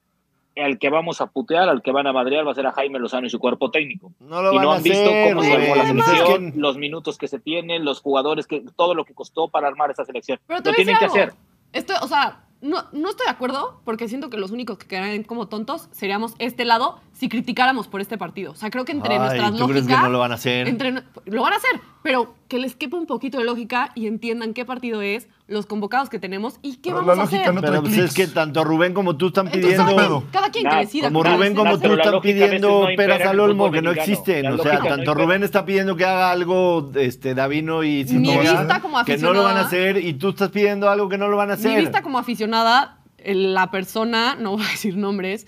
al que vamos a putear, al que van a madrear va a ser a Jaime Lozano y su cuerpo técnico No lo y van no a han visto hacer, cómo se armó la selección, que- los minutos que se tienen, los jugadores, que todo lo que costó para armar esa selección. Pero Lo tienen que hacer. Esto, o sea, no, no estoy de acuerdo porque siento que los únicos que quedarían como tontos seríamos este lado si criticáramos por este partido. O sea, creo que entre Ay, nuestras ¿tú crees que no lo van a hacer? entre lo van a hacer, pero que les quepa un poquito de lógica y entiendan qué partido es, los convocados que tenemos y qué Pero vamos la a hacer. no Pero pues es que tanto Rubén como tú están Entonces, pidiendo... cada, quien, cada quien que Nah, decida. Como Rubén, como tú están pidiendo no peras al olmo que no existen. O sea, no tanto. Rubén está pidiendo que haga algo este, Davino y Mi vista como que no lo van a aficionada- hacer y tú estás pidiendo algo que no lo van a Mi hacer. vista como aficionada, la persona, no <laughs> voy a decir nombres,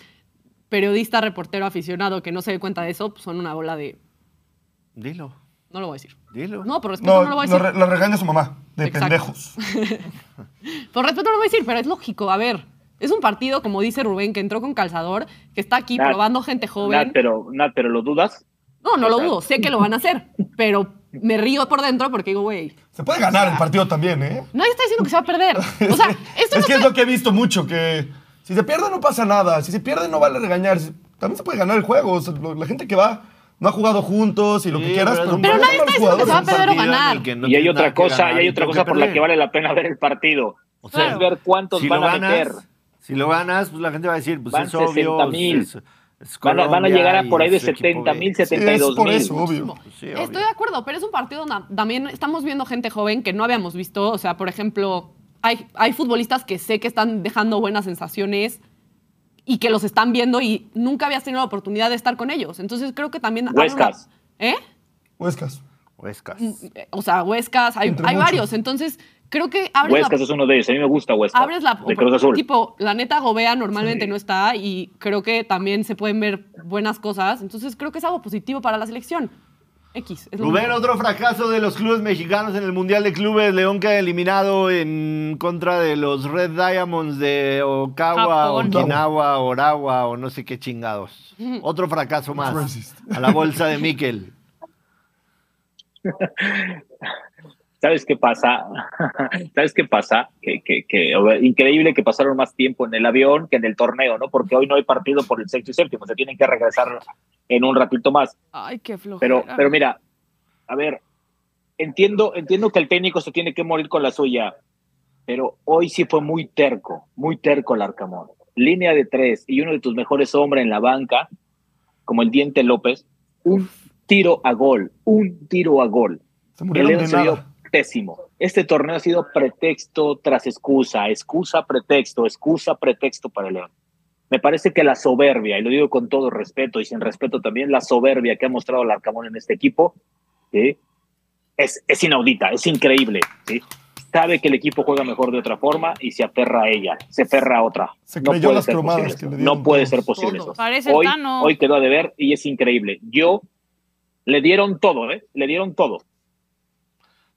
periodista, reportero, aficionado que no se dé cuenta de eso, pues son una bola de... Dilo, No lo voy a decir. dilo. No, por respeto No, no, lo voy a lo decir. re- la regaña su mamá. De Exacto. pendejos. <laughs> Por respeto no lo voy a decir, pero es lógico. A ver, es un partido, como dice Rubén, que entró con calzador, que está aquí Nat, probando gente Nat, joven. pero, Nat, pero lo dudas. No, no lo dudo, sé que lo van a hacer, <laughs> pero me río por dentro porque digo, güey, Se puede ganar el partido también, ¿eh? nadie está diciendo que se va a perder. <laughs> O sea, esto es no que es lo que he visto mucho, que si se pierde no pasa nada. Si se pierde no vale regañar. También se puede ganar el juego. O sea, lo- la gente que va no ha jugado juntos y lo Sí, que quieras. pero Pero, Pero no nadie está diciendo que se va a perder o ganar. no y hay otra cosa, ganar y hay otra cosa por la que vale la pena ver el partido. O sea, es ver cuántos si van lo a ganas, meter. Si lo ganas, pues la gente va a decir, pues Van es obvio. 60,000. es- es Van a, van a Colombia llegar a por ahí de es equipo 70 mil, B. Sí, es 72 por mil. eso, obvio. Sí, obvio. Estoy de acuerdo, pero es un partido donde también estamos viendo gente joven que no habíamos visto. O sea, por ejemplo, hay, hay futbolistas que sé que están dejando buenas sensaciones y que los están viendo y nunca habías tenido la oportunidad de estar con ellos. Entonces creo que también... abre una- Huescas. ¿Eh? Huescas. Huescas. O sea, Huescas, hay, hay varios. Entonces, creo que abres Huescas la, es uno de ellos. A mí me gusta Huescas. abres la de Cruz Azul. tipo, la neta Gobea normalmente no está y creo que también se pueden ver buenas cosas. Entonces, creo que es algo positivo para la selección. X. Rubén, otro fracaso de los clubes mexicanos en el Mundial de Clubes. León queda eliminado en contra de los Red Diamonds de Okawa, Japón. Okinawa, Orawa o no sé qué chingados. <laughs> Otro fracaso más. A la bolsa de Miquel. <laughs> ¿Sabes qué pasa? <laughs> ¿Sabes qué pasa? Que, que, que, increíble que pasaron más tiempo en el avión que en el torneo, ¿no? Porque hoy no hay partido por el sexto y séptimo, se tienen que regresar en un ratito más. Ay, qué flojera. Pero, pero mira, a ver, entiendo, entiendo que el técnico se tiene que morir con la suya, pero hoy sí fue muy terco, muy terco el Arcamón. Línea de tres y uno de tus mejores hombres en la banca, como el Diente López, un tiro a gol, un tiro a gol. Se El murieron de nada. Pésimo. Este torneo ha sido pretexto tras excusa, excusa, pretexto, excusa, pretexto para el León. Me parece que la soberbia, y lo digo con todo respeto y sin respeto también, la soberbia que ha mostrado el Arcamón en este equipo ¿sí? es, es inaudita, es increíble. ¿sí? Sabe que el equipo juega mejor de otra forma y se aferra a ella, se aferra a otra. Se no creyó puede las ser cromadas posible que No puede ser posible Todos. eso. Parece Hoy, hoy quedó a deber y es increíble. Yo le dieron todo, ¿eh? Le dieron todo.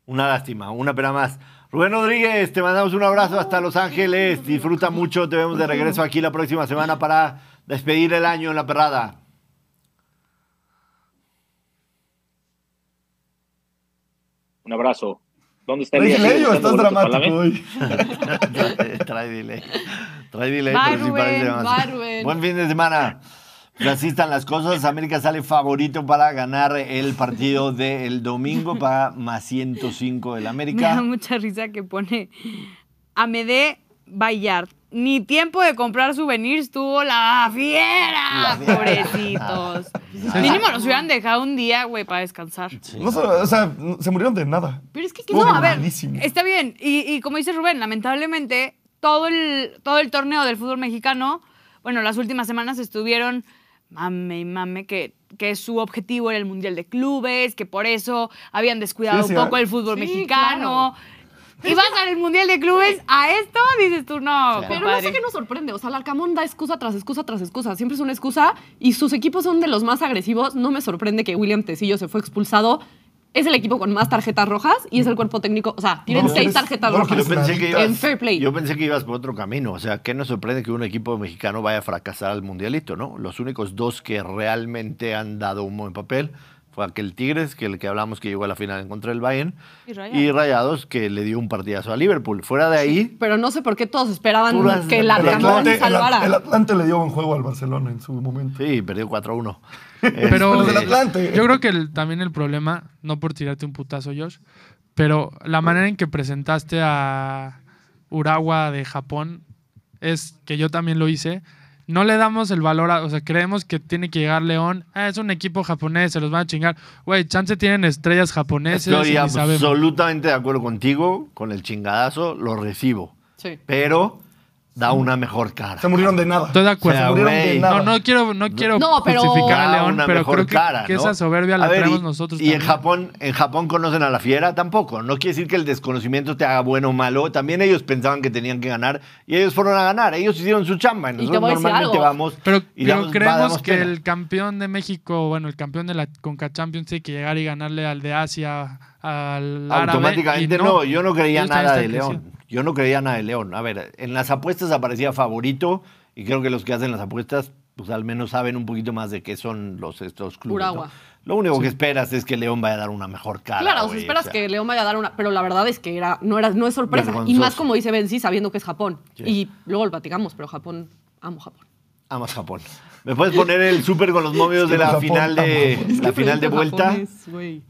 Una lástima, una pena más. Rubén Rodríguez, te mandamos un abrazo hasta Los Ángeles. Disfruta mucho. Te vemos de regreso aquí la próxima semana para despedir el año en la perrada. Un abrazo. ¿Dónde está ¿Traes Elías? delay o ¿Sigue estás dramático hoy? <laughs> Trae delay. Trae delay, Bye, pero sí Rubén. parece más. Bye, Rubén. Buen fin de semana. Pues así están las cosas. América sale favorito para ganar el partido del domingo para más 105 del Me da América. mucha risa que pone Amede Bayard. Ni tiempo de comprar souvenirs tuvo la fiera. La fiera. Pobrecitos. <laughs> Mínimo nos hubieran dejado un día, güey, para descansar. No o sea, se murieron de nada. Pero es que, No, a ver, malísimo. está bien. Y, y como dice Rubén, lamentablemente, todo el, todo el torneo del fútbol mexicano, bueno, las últimas semanas estuvieron mame y mame que, que su objetivo era el Mundial de Clubes, que por eso habían descuidado Sí, sí, un poco ah. el fútbol Sí, mexicano. Y vas al Mundial de Clubes a esto, dices tú, no, Pero no sé qué nos sorprende. O sea, el Arcamón da excusa tras excusa tras excusa. Siempre es una excusa y sus equipos son de los más agresivos. No me sorprende que William Tecillo se fue expulsado. Es el equipo con más tarjetas rojas y es el cuerpo técnico. O sea, tienen No seis tarjetas no rojas. Yo pensé, que ibas, En fair play. yo pensé que ibas por otro camino. O sea, ¿qué nos sorprende que un equipo mexicano vaya a fracasar al mundialito, no? Los únicos dos que realmente han dado un buen papel fue aquel Tigres, que el que hablamos que llegó a la final en contra del Bayern, Y Rayados. y Rayados, que le dio un partidazo a Liverpool. Fuera de ahí, Pero no sé por qué todos esperaban que el el El Atlante, el, salvara. el Atlante le dio buen juego al Barcelona en su momento. sí, perdió 4-1. Pero Pero yo creo que el- también el problema, no por tirarte un putazo, Josh, pero la manera en que presentaste a Urawa de Japón es que yo también lo hice. No le damos el valor a, o sea, creemos que tiene que llegar León. Ah, es un equipo japonés, se los van a chingar. Güey, chance tienen estrellas japonesas. Estoy y ni sabemos. absolutamente de acuerdo contigo, con el chingadazo, lo recibo. Sí. Pero da una mejor cara. Se murieron de nada. Estoy de acuerdo. O sea, Se murieron de nada. No, no quiero, no quiero No, pero- justificar a León, una pero mejor creo que, cara, que ¿no? esa soberbia la ver, traemos y- nosotros Y en. Japón, en Japón conocen a la fiera tampoco. No quiere decir que el desconocimiento te haga bueno o malo. También ellos pensaban que tenían que ganar y ellos fueron a ganar. Ellos hicieron su chamba. Y nosotros normalmente vamos Pero, y pero creemos damos que pena. el campeón de México, bueno, el campeón de la Conca Champions tiene que llegar y ganarle al de Asia, al árabe, Automáticamente y no, yo no creía nada de León. Yo no creía nada de León. A ver, en las apuestas aparecía favorito y creo que los que hacen las apuestas, pues al menos saben un poquito más de qué son los estos clubes. ¿no? Lo único que esperas es que León vaya a dar una mejor cara. Claro, esperas o sea. que León vaya a dar una. Pero la verdad es que era, no, era, no es sorpresa. Y más como dice Benzi, sabiendo que es Japón. Sí. Y luego lo platicamos, pero Japón, amo Japón. Amas Japón. ¿Me puedes poner el súper con los momios Es que de la Japón final de la final de vuelta?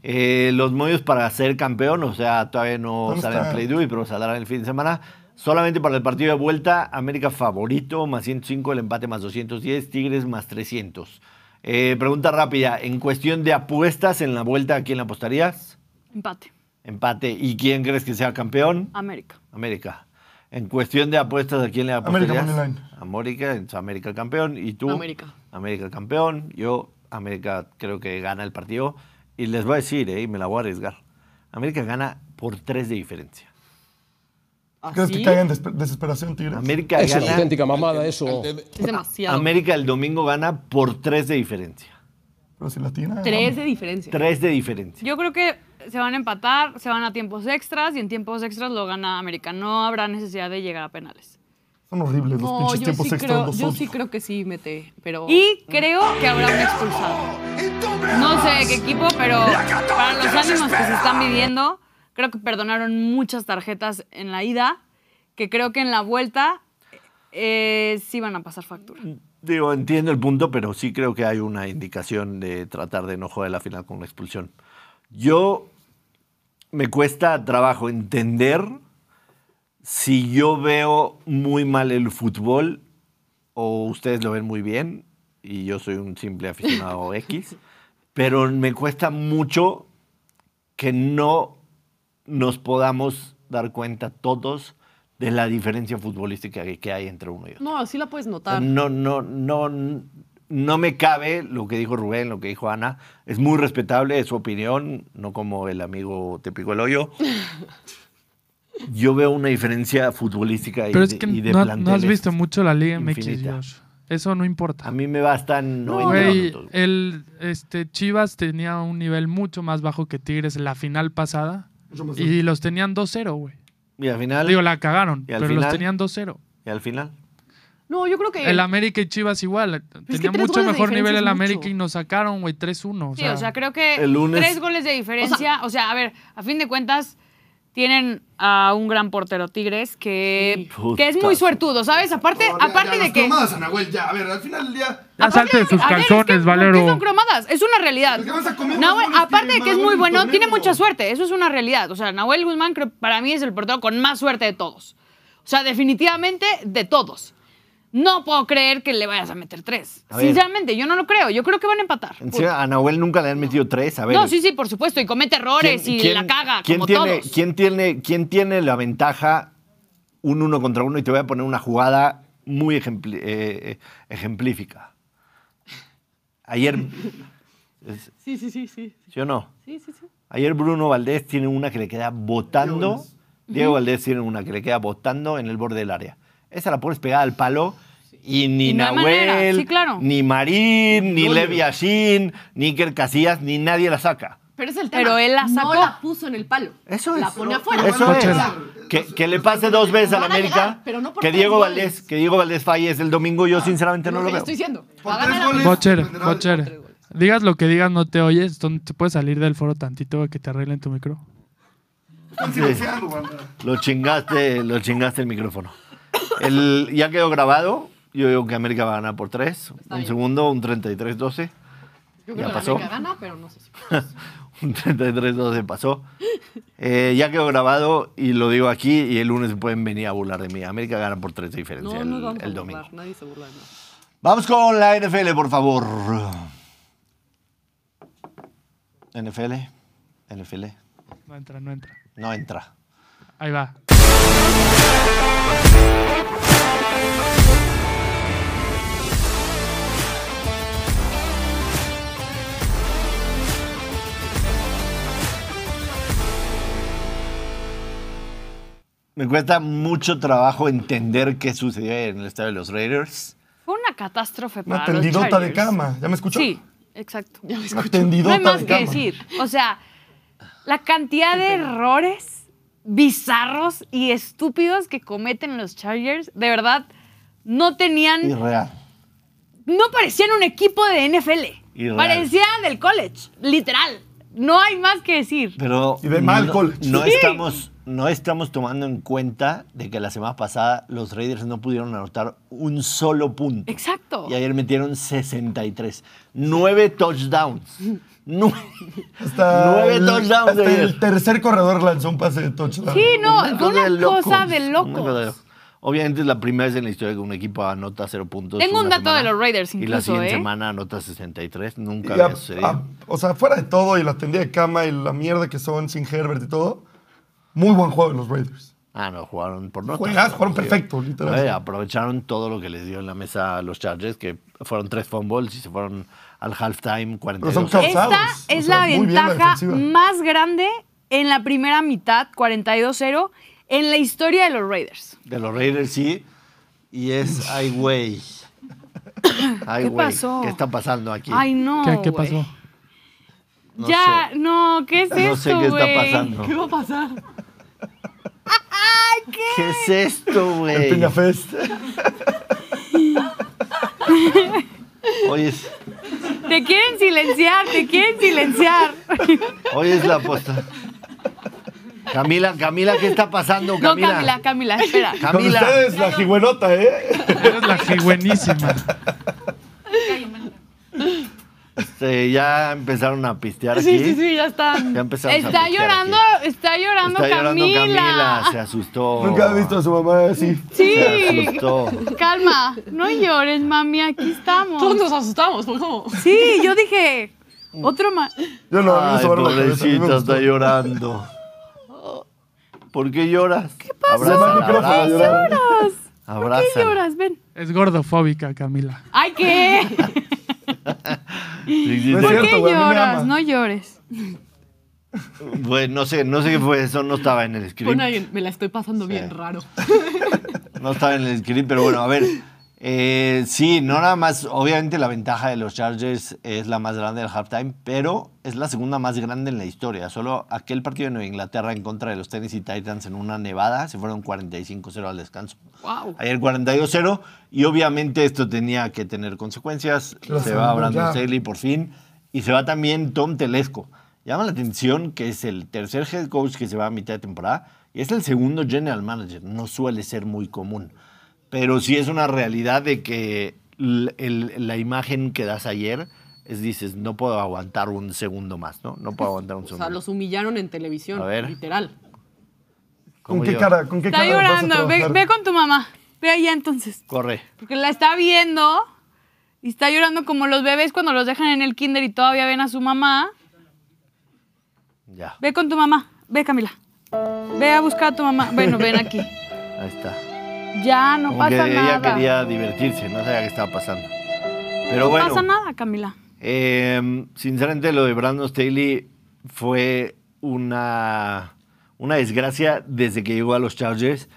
Eh, los momios para ser campeón, o sea, todavía no ¿Dónde salen en está? Play Doh, pero saldrán el fin de semana. Solamente para el partido de vuelta, América favorito, más 105, el empate más 210, Tigres más 300. Eh, pregunta rápida, en cuestión de apuestas en la vuelta, ¿a quién le apostarías? Empate. Empate. ¿Y quién crees que sea campeón? América. América. En cuestión de apuestas, ¿a quién le América apostarías? América, entonces América campeón. ¿Y tú? América. América campeón. Yo, América creo que gana el partido. Y les voy a decir, ¿eh? y me la voy a arriesgar. América gana por tres de diferencia. ¿Crees que caiga en desesperación Tigres? América Es una gana. auténtica mamada eso. Es demasiado. América el domingo gana por tres de diferencia. Pero si latina. Tres de diferencia. Tres de diferencia. Yo creo que se van a empatar, se van a tiempos extras y en tiempos extras lo gana América. No habrá necesidad de llegar a penales. Son horribles los No, pinches tiempos sí, extras. creo, los yo sí creo que sí mete, pero... Y creo que habrá un expulsado. No sé de qué equipo, pero para los ánimos que se están viviendo, creo que perdonaron muchas tarjetas en la ida, que creo que en la vuelta eh, sí van a pasar factura. Digo, entiendo el punto, pero sí creo que hay una indicación de tratar de no jugar la final con una expulsión. Yo me cuesta trabajo entender si yo veo muy mal el fútbol o ustedes lo ven muy bien y yo soy un simple aficionado <laughs> X, pero me cuesta mucho que no nos podamos dar cuenta todos de la diferencia futbolística que- que hay entre uno y otro. No, sí la puedes notar. No, no, no, no me cabe lo que dijo Rubén, lo que dijo Ana. Es muy respetable, es su opinión, no como el amigo te picó el hoyo. <laughs> Yo veo una diferencia futbolística y, Pero es que y de no, no has visto mucho la Liga MX. Eso no importa. A mí me bastan 90 Güey, minutos. el este, Chivas tenía un nivel mucho más bajo que Tigres en la final pasada. Mucho más Y los tenían 2-0, güey. Y al final, Digo, la cagaron, ¿Y al pero los final? tenían 2-0. y al final. No, yo creo que... El América y Chivas igual. que Tenía mucho mejor nivel el América mucho. y nos sacaron, güey, 3-1. O Sí, sea, o sea, creo que el lunes- tres goles de diferencia. O sea, a ver, a fin de cuentas, tienen a un gran portero Tigres que, Sí. que es muy suertudo, ¿sabes? Aparte, No, ya, aparte ya, de las que. cromadas a Nahuel, ya, a ver, al final del día. Ya salte de sus a ver, es calzones, que, ¿por qué Valero. son cromadas? Es una realidad. El que vas a comer Nahuel, más goles aparte de tiene que es muy bueno, en tiene mucha suerte. Eso es una realidad. O sea, Nahuel Guzmán creo, para mí es el portero con más suerte de todos. O sea, definitivamente de todos. No puedo creer que le vayas a meter tres. A. Sinceramente, yo no lo creo. Yo creo que van a empatar. Encima, a Nahuel nunca le han metido tres. A ver, No, sí, sí, por supuesto. Y comete errores y la caga, quién como tiene, todos. ¿quién, tiene, ¿Quién tiene la ventaja un uno contra uno? Y te voy a poner una jugada muy ejempli- eh, eh, ejemplífica. Ayer, es- Sí, sí, sí, sí. ¿sí o no? Sí, sí, sí. Ayer Bruno Valdés tiene una que le queda botando. Diego Valdés tiene una que le queda botando en el borde del área. Esa la pones pegada al palo y ni Y no hay Nahuel. Sí, claro. ni Marín, ni Levi Ashin, ni Iker Casillas, ni nadie la saca. Pero es el tema. Pero él la sacó. No la puso en el palo. Eso es. La pone afuera. Eso es. Que, que le pase dos veces a la América. llegar, pero no que Diego goles. Valdés, que Diego Valdés falles el domingo, yo sinceramente no lo veo. estoy diciendo. Bocher. Digas lo que digas, no te oyes. Entonces, ¿Te puedes salir del foro tantito a que te arreglen tu micro? Están silenciando, banda. Lo chingaste, lo chingaste el micrófono. El, ya quedó grabado. Yo digo que América va a ganar por tres. un bien. segundo, un 33-12. Yo Ya creo que pasó. América gana, pero no sé si. <laughs> un 33-12 pasó. Eh, ya quedó grabado y lo digo aquí y el lunes pueden venir a burlar de mí. América gana por tres de diferencia No, el, no vamos el a domingo. burlar. Nadie se burla de nada. Vamos con la NFL, por favor. NFL, NFL, No entra, no entra. no entra. Ahí va. Me cuesta mucho trabajo entender qué sucedió en el estadio de los Raiders. Fue una catástrofe Una para los tendidota de cama. ¿Ya me escuchó? Sí, exacto. Una No tendidota hay más de que cama. decir. O sea, la cantidad de errores bizarros y estúpidos que cometen los Chargers, de verdad, no tenían, Irreal. no parecían un equipo de NFL. Irreal. Parecían del college, literal. No hay más que decir. Pero Y de mal no, college. no Sí. estamos, no estamos tomando en cuenta de que la semana pasada los Raiders no pudieron anotar un solo punto. Exacto. Y ayer metieron 63. Nueve touchdowns. <laughs> Nueve. Hasta, Nueve el, touchdowns hasta el tercer corredor lanzó un pase de touchdown. Sí, no, Una cosa una de locos, cosa de locos. Obviamente es la primera vez en la historia que un equipo anota cero puntos. Tengo un dato de los Raiders Y la incluso, siguiente ¿eh? semana anota 63. Nunca Y a- había sucedido. a- o sea, fuera de todo y la tendida de cama y la mierda que son sin Herbert y todo, muy buen juego de los Raiders. Ah, no, jugaron por notas. Juegas, jugaron perfecto, literal. Oye, aprovecharon todo lo que les dio en la mesa a los Chargers, que fueron tres fumbles y se fueron al halftime Pero son 42. cansados. Esta O es sea, la ventaja más grande en la primera mitad, 42-0, en la historia de los Raiders. De los Raiders, sí. Y es, ay, güey. <coughs> Ay, ¿Qué pasó? ¿Qué está pasando aquí? Ay, no. ¿Qué, pasó? No ya, sé. no, ¿qué es No esto, sé qué está pasando. ¿Qué va a pasar? ¿Qué es esto, El güey? Peña Fest. Hoy es, Te quieren silenciar, te quieren silenciar. hoy es la posta. Camila, Camila, ¿qué está pasando, No, Camila? Camila, Camila, espera. Con Camila. ustedes, la jigüenota, ¿eh? Eres la buenísima. Este, ya empezaron a pistear aquí. Sí, sí, sí, ya están. Ya empezamos a Está pistear llorando, aquí. está llorando Está llorando Camila. Camila, se asustó. Nunca he visto a su mamá así. Sí. Se asustó. Calma, no llores, mami, aquí estamos. Todos nos asustamos, fue como. Sí, yo dije, otro más. Yo no, a Ay, a me pobrecita, está llorando. ¿Por qué lloras? ¿Qué el Abrázala, micrófono a llorar. ¿Por qué abrázala. lloras? Ven. Es gordofóbica, Camila. Ay, ¿qué? <laughs> Sí, sí, No es sí. ¿Por cierto, qué lloras? No llores. Bueno, no sé, no sé qué fue eso, no estaba en el script. Pon ahí, me la estoy pasando bien raro. <laughs> No estaba en el script, pero bueno, a ver. Eh, sí, no nada más, obviamente la ventaja de los Chargers es la más grande del halftime, pero es la segunda más grande en la historia. Solo aquel partido de Nueva Inglaterra en contra de los Tennessee Titans en una nevada se fueron 45-0 al descanso. Wow. Ayer 42-0 y obviamente esto tenía que tener consecuencias. Lo se va Brandon. Staley por fin y se va también Tom Telesco. Llama la atención que es el tercer head coach que se va a mitad de temporada y es el segundo general manager. No suele ser muy común. Pero sí es una realidad de que el- la imagen que das ayer es, dices, no puedo aguantar un segundo más, ¿no? No puedo aguantar un <laughs> O segundo sea, los humillaron en televisión, A ver. literal. ¿Cómo ¿Con qué yo? cara? ¿Con qué Está cara llorando. Ve, ve con tu mamá. Ve allá entonces. Corre. Porque la está viendo y está llorando como los bebés cuando los dejan en el kinder y todavía ven a su mamá. Ya, Ve con tu mamá. Ve, Camila. Ve a buscar a tu mamá. Bueno, ven aquí. <laughs> ahí está. Ya, no Como pasa que nada. ella quería divertirse, no sabía qué estaba pasando. Pero no bueno, pasa nada, Camila. eh, sinceramente lo de Brandon Staley fue una, una desgracia desde que llegó a los Chargers.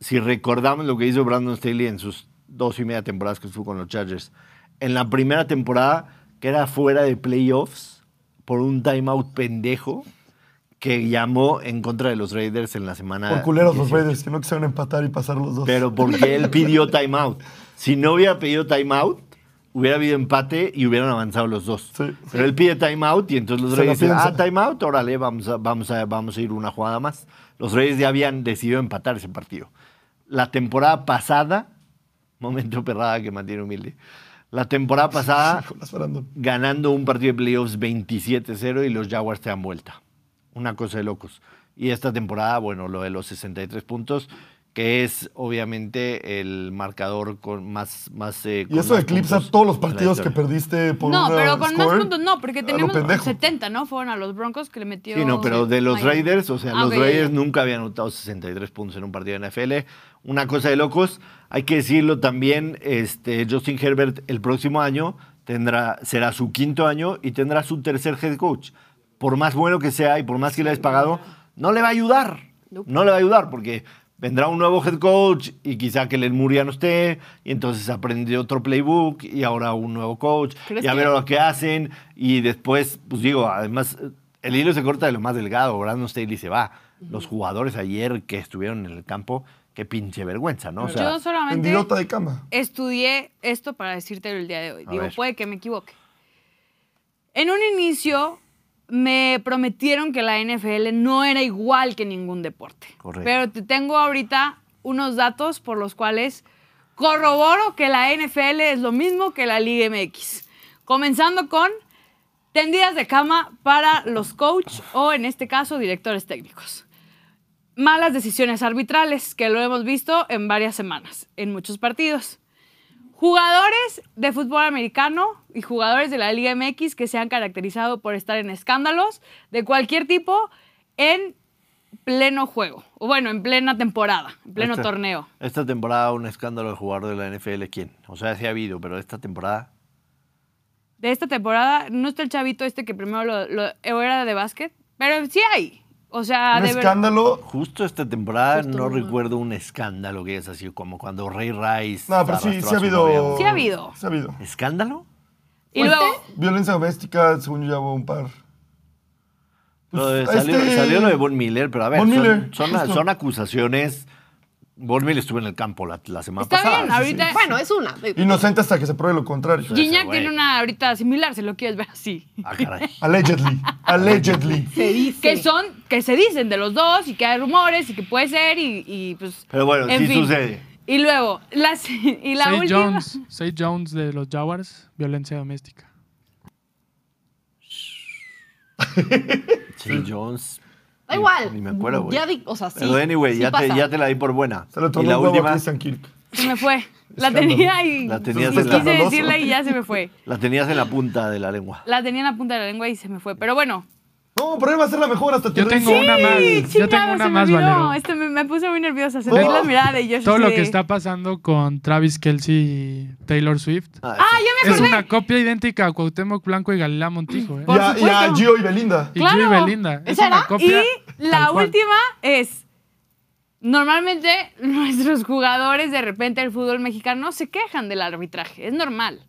Si recordamos lo que hizo Brandon Staley en sus dos y media temporadas que estuvo con los Chargers, en la primera temporada, que era fuera de playoffs, por un timeout pendejo que llamó en contra de los Raiders en la semana. Por culeros los 18. Raiders, que no quisieron empatar y pasar los dos. Pero porque él pidió timeout. Si no hubiera pedido timeout, hubiera habido empate y hubieran avanzado los dos. Sí. Pero él pide timeout y entonces los Se Reyes dicen, ah, timeout, órale, vamos a, vamos, a, vamos a ir una jugada más. Los Reyes ya habían decidido empatar ese partido. La temporada pasada, momento perrada que mantiene humilde, la temporada <laughs> pasada ganando un partido de playoffs 27-0 y los Jaguars te dan vuelta. Una cosa de locos. Y esta temporada, bueno, lo de los 63 puntos, que es obviamente el marcador con más... más eh, Y eso más eclipsa puntos todos los partidos que perdiste por no, una pero con más puntos no, porque tenemos pendejo. 70, ¿no? Fueron a los Broncos que le metió. Sí, no, pero de los Miami. Raiders, o sea, Ah, los Raiders nunca habían anotado 63 puntos en un partido de NFL. Una cosa de locos. Hay que decirlo también, este, Justin Herbert el próximo año tendrá, será su quinto año y tendrá su tercer head coach. Por más bueno que sea y por más que le hayas pagado, no le va a ayudar. No le va a ayudar porque vendrá un nuevo head coach y quizá que el Murray ya no esté y entonces aprende otro playbook y ahora un nuevo coach ¿Crees y a que- ver lo que hacen y después, pues digo, además el hilo se corta de lo más delgado, Brandon Staley se va. Los jugadores ayer que estuvieron en el campo, qué pinche vergüenza, ¿no? O sea, Yo solamente de cama. estudié esto para decírtelo el día de hoy. A Digo, ver. puede que me equivoque. En un inicio me prometieron que la NFL no era igual que ningún deporte. Correcto. Pero te tengo ahorita unos datos por los cuales corroboro que la NFL es lo mismo que la Liga MX. Comenzando con tendidas de cama para los coach o en este caso directores técnicos. Malas decisiones arbitrales, que lo hemos visto en varias semanas, en muchos partidos. Jugadores de fútbol americano y jugadores de la Liga MX que se han caracterizado por estar en escándalos de cualquier tipo en pleno juego, o bueno, en plena temporada, en pleno esta- torneo. Esta temporada un escándalo de jugador de la NFL, ¿quién? O sea, sí ha habido, pero esta temporada, de esta temporada, no está el chavito este que primero lo, lo- era de básquet, pero sí hay. O sea, Un de ver- escándalo. Justo esta temporada Justo, no recuerdo un escándalo que es así como cuando Ray Rice. No, pero sí, sí ha habido. Sí ha habido. Sí ha habido. ¿Escándalo? Y luego, Violencia doméstica, según yo ya hubo un par. Pues, Lo de- salió, este- salió lo de Von Miller, pero a ver, Von son, Miller, son, son acusaciones. Miller estuvo en el campo la, la semana está pasada. bien, ahorita Bueno, es una. Inocente hasta que se pruebe lo contrario. Gignac tiene una ahorita similar, si lo quieres ver así. Ah, caray. <laughs> Allegedly. Allegedly. Se dice. Que son, que se dicen de los dos y que hay rumores y que puede ser y, y, pues... Pero bueno, en sí fin. sucede. Y luego, las, y la Say última... Jones, Say Jones de los Jaguars, violencia doméstica. Sí, Jones. Da igual. Ni me acuerdo, güey. Ya di- o sea, sí. Pero anyway, sí ya, te, pasa. ya te la di por buena. Se lo y tomó la un huevo a última, Christian Kirk. Se me fue. La tenía y... La tenías Quise en la- Quise decirla y ya se me fue. <laughs> la tenías en la punta de la lengua. La tenía en la punta de la lengua y se me fue. Pero bueno. No, pero él va a ser la mejor hasta Yo te tengo una más. Yo tengo una se me más, olvidó. Valero. Este me, me puse muy nerviosa. Sentí Oh. la mirada de Josh. Todo así lo de- que está pasando con Travis Kelsey y Taylor Swift. Ah, Ah, ya me Es acordé. una copia idéntica a Cuauhtémoc Blanco y Galilea Montijo. ¿eh? Por a, y a supuesto. Gio y Belinda. Y Claro. Gio y Belinda. Es ¿Esa una era? Y copia. la tal cual. última es, normalmente <laughs> nuestros jugadores de repente del fútbol mexicano se quejan del arbitraje, es normal.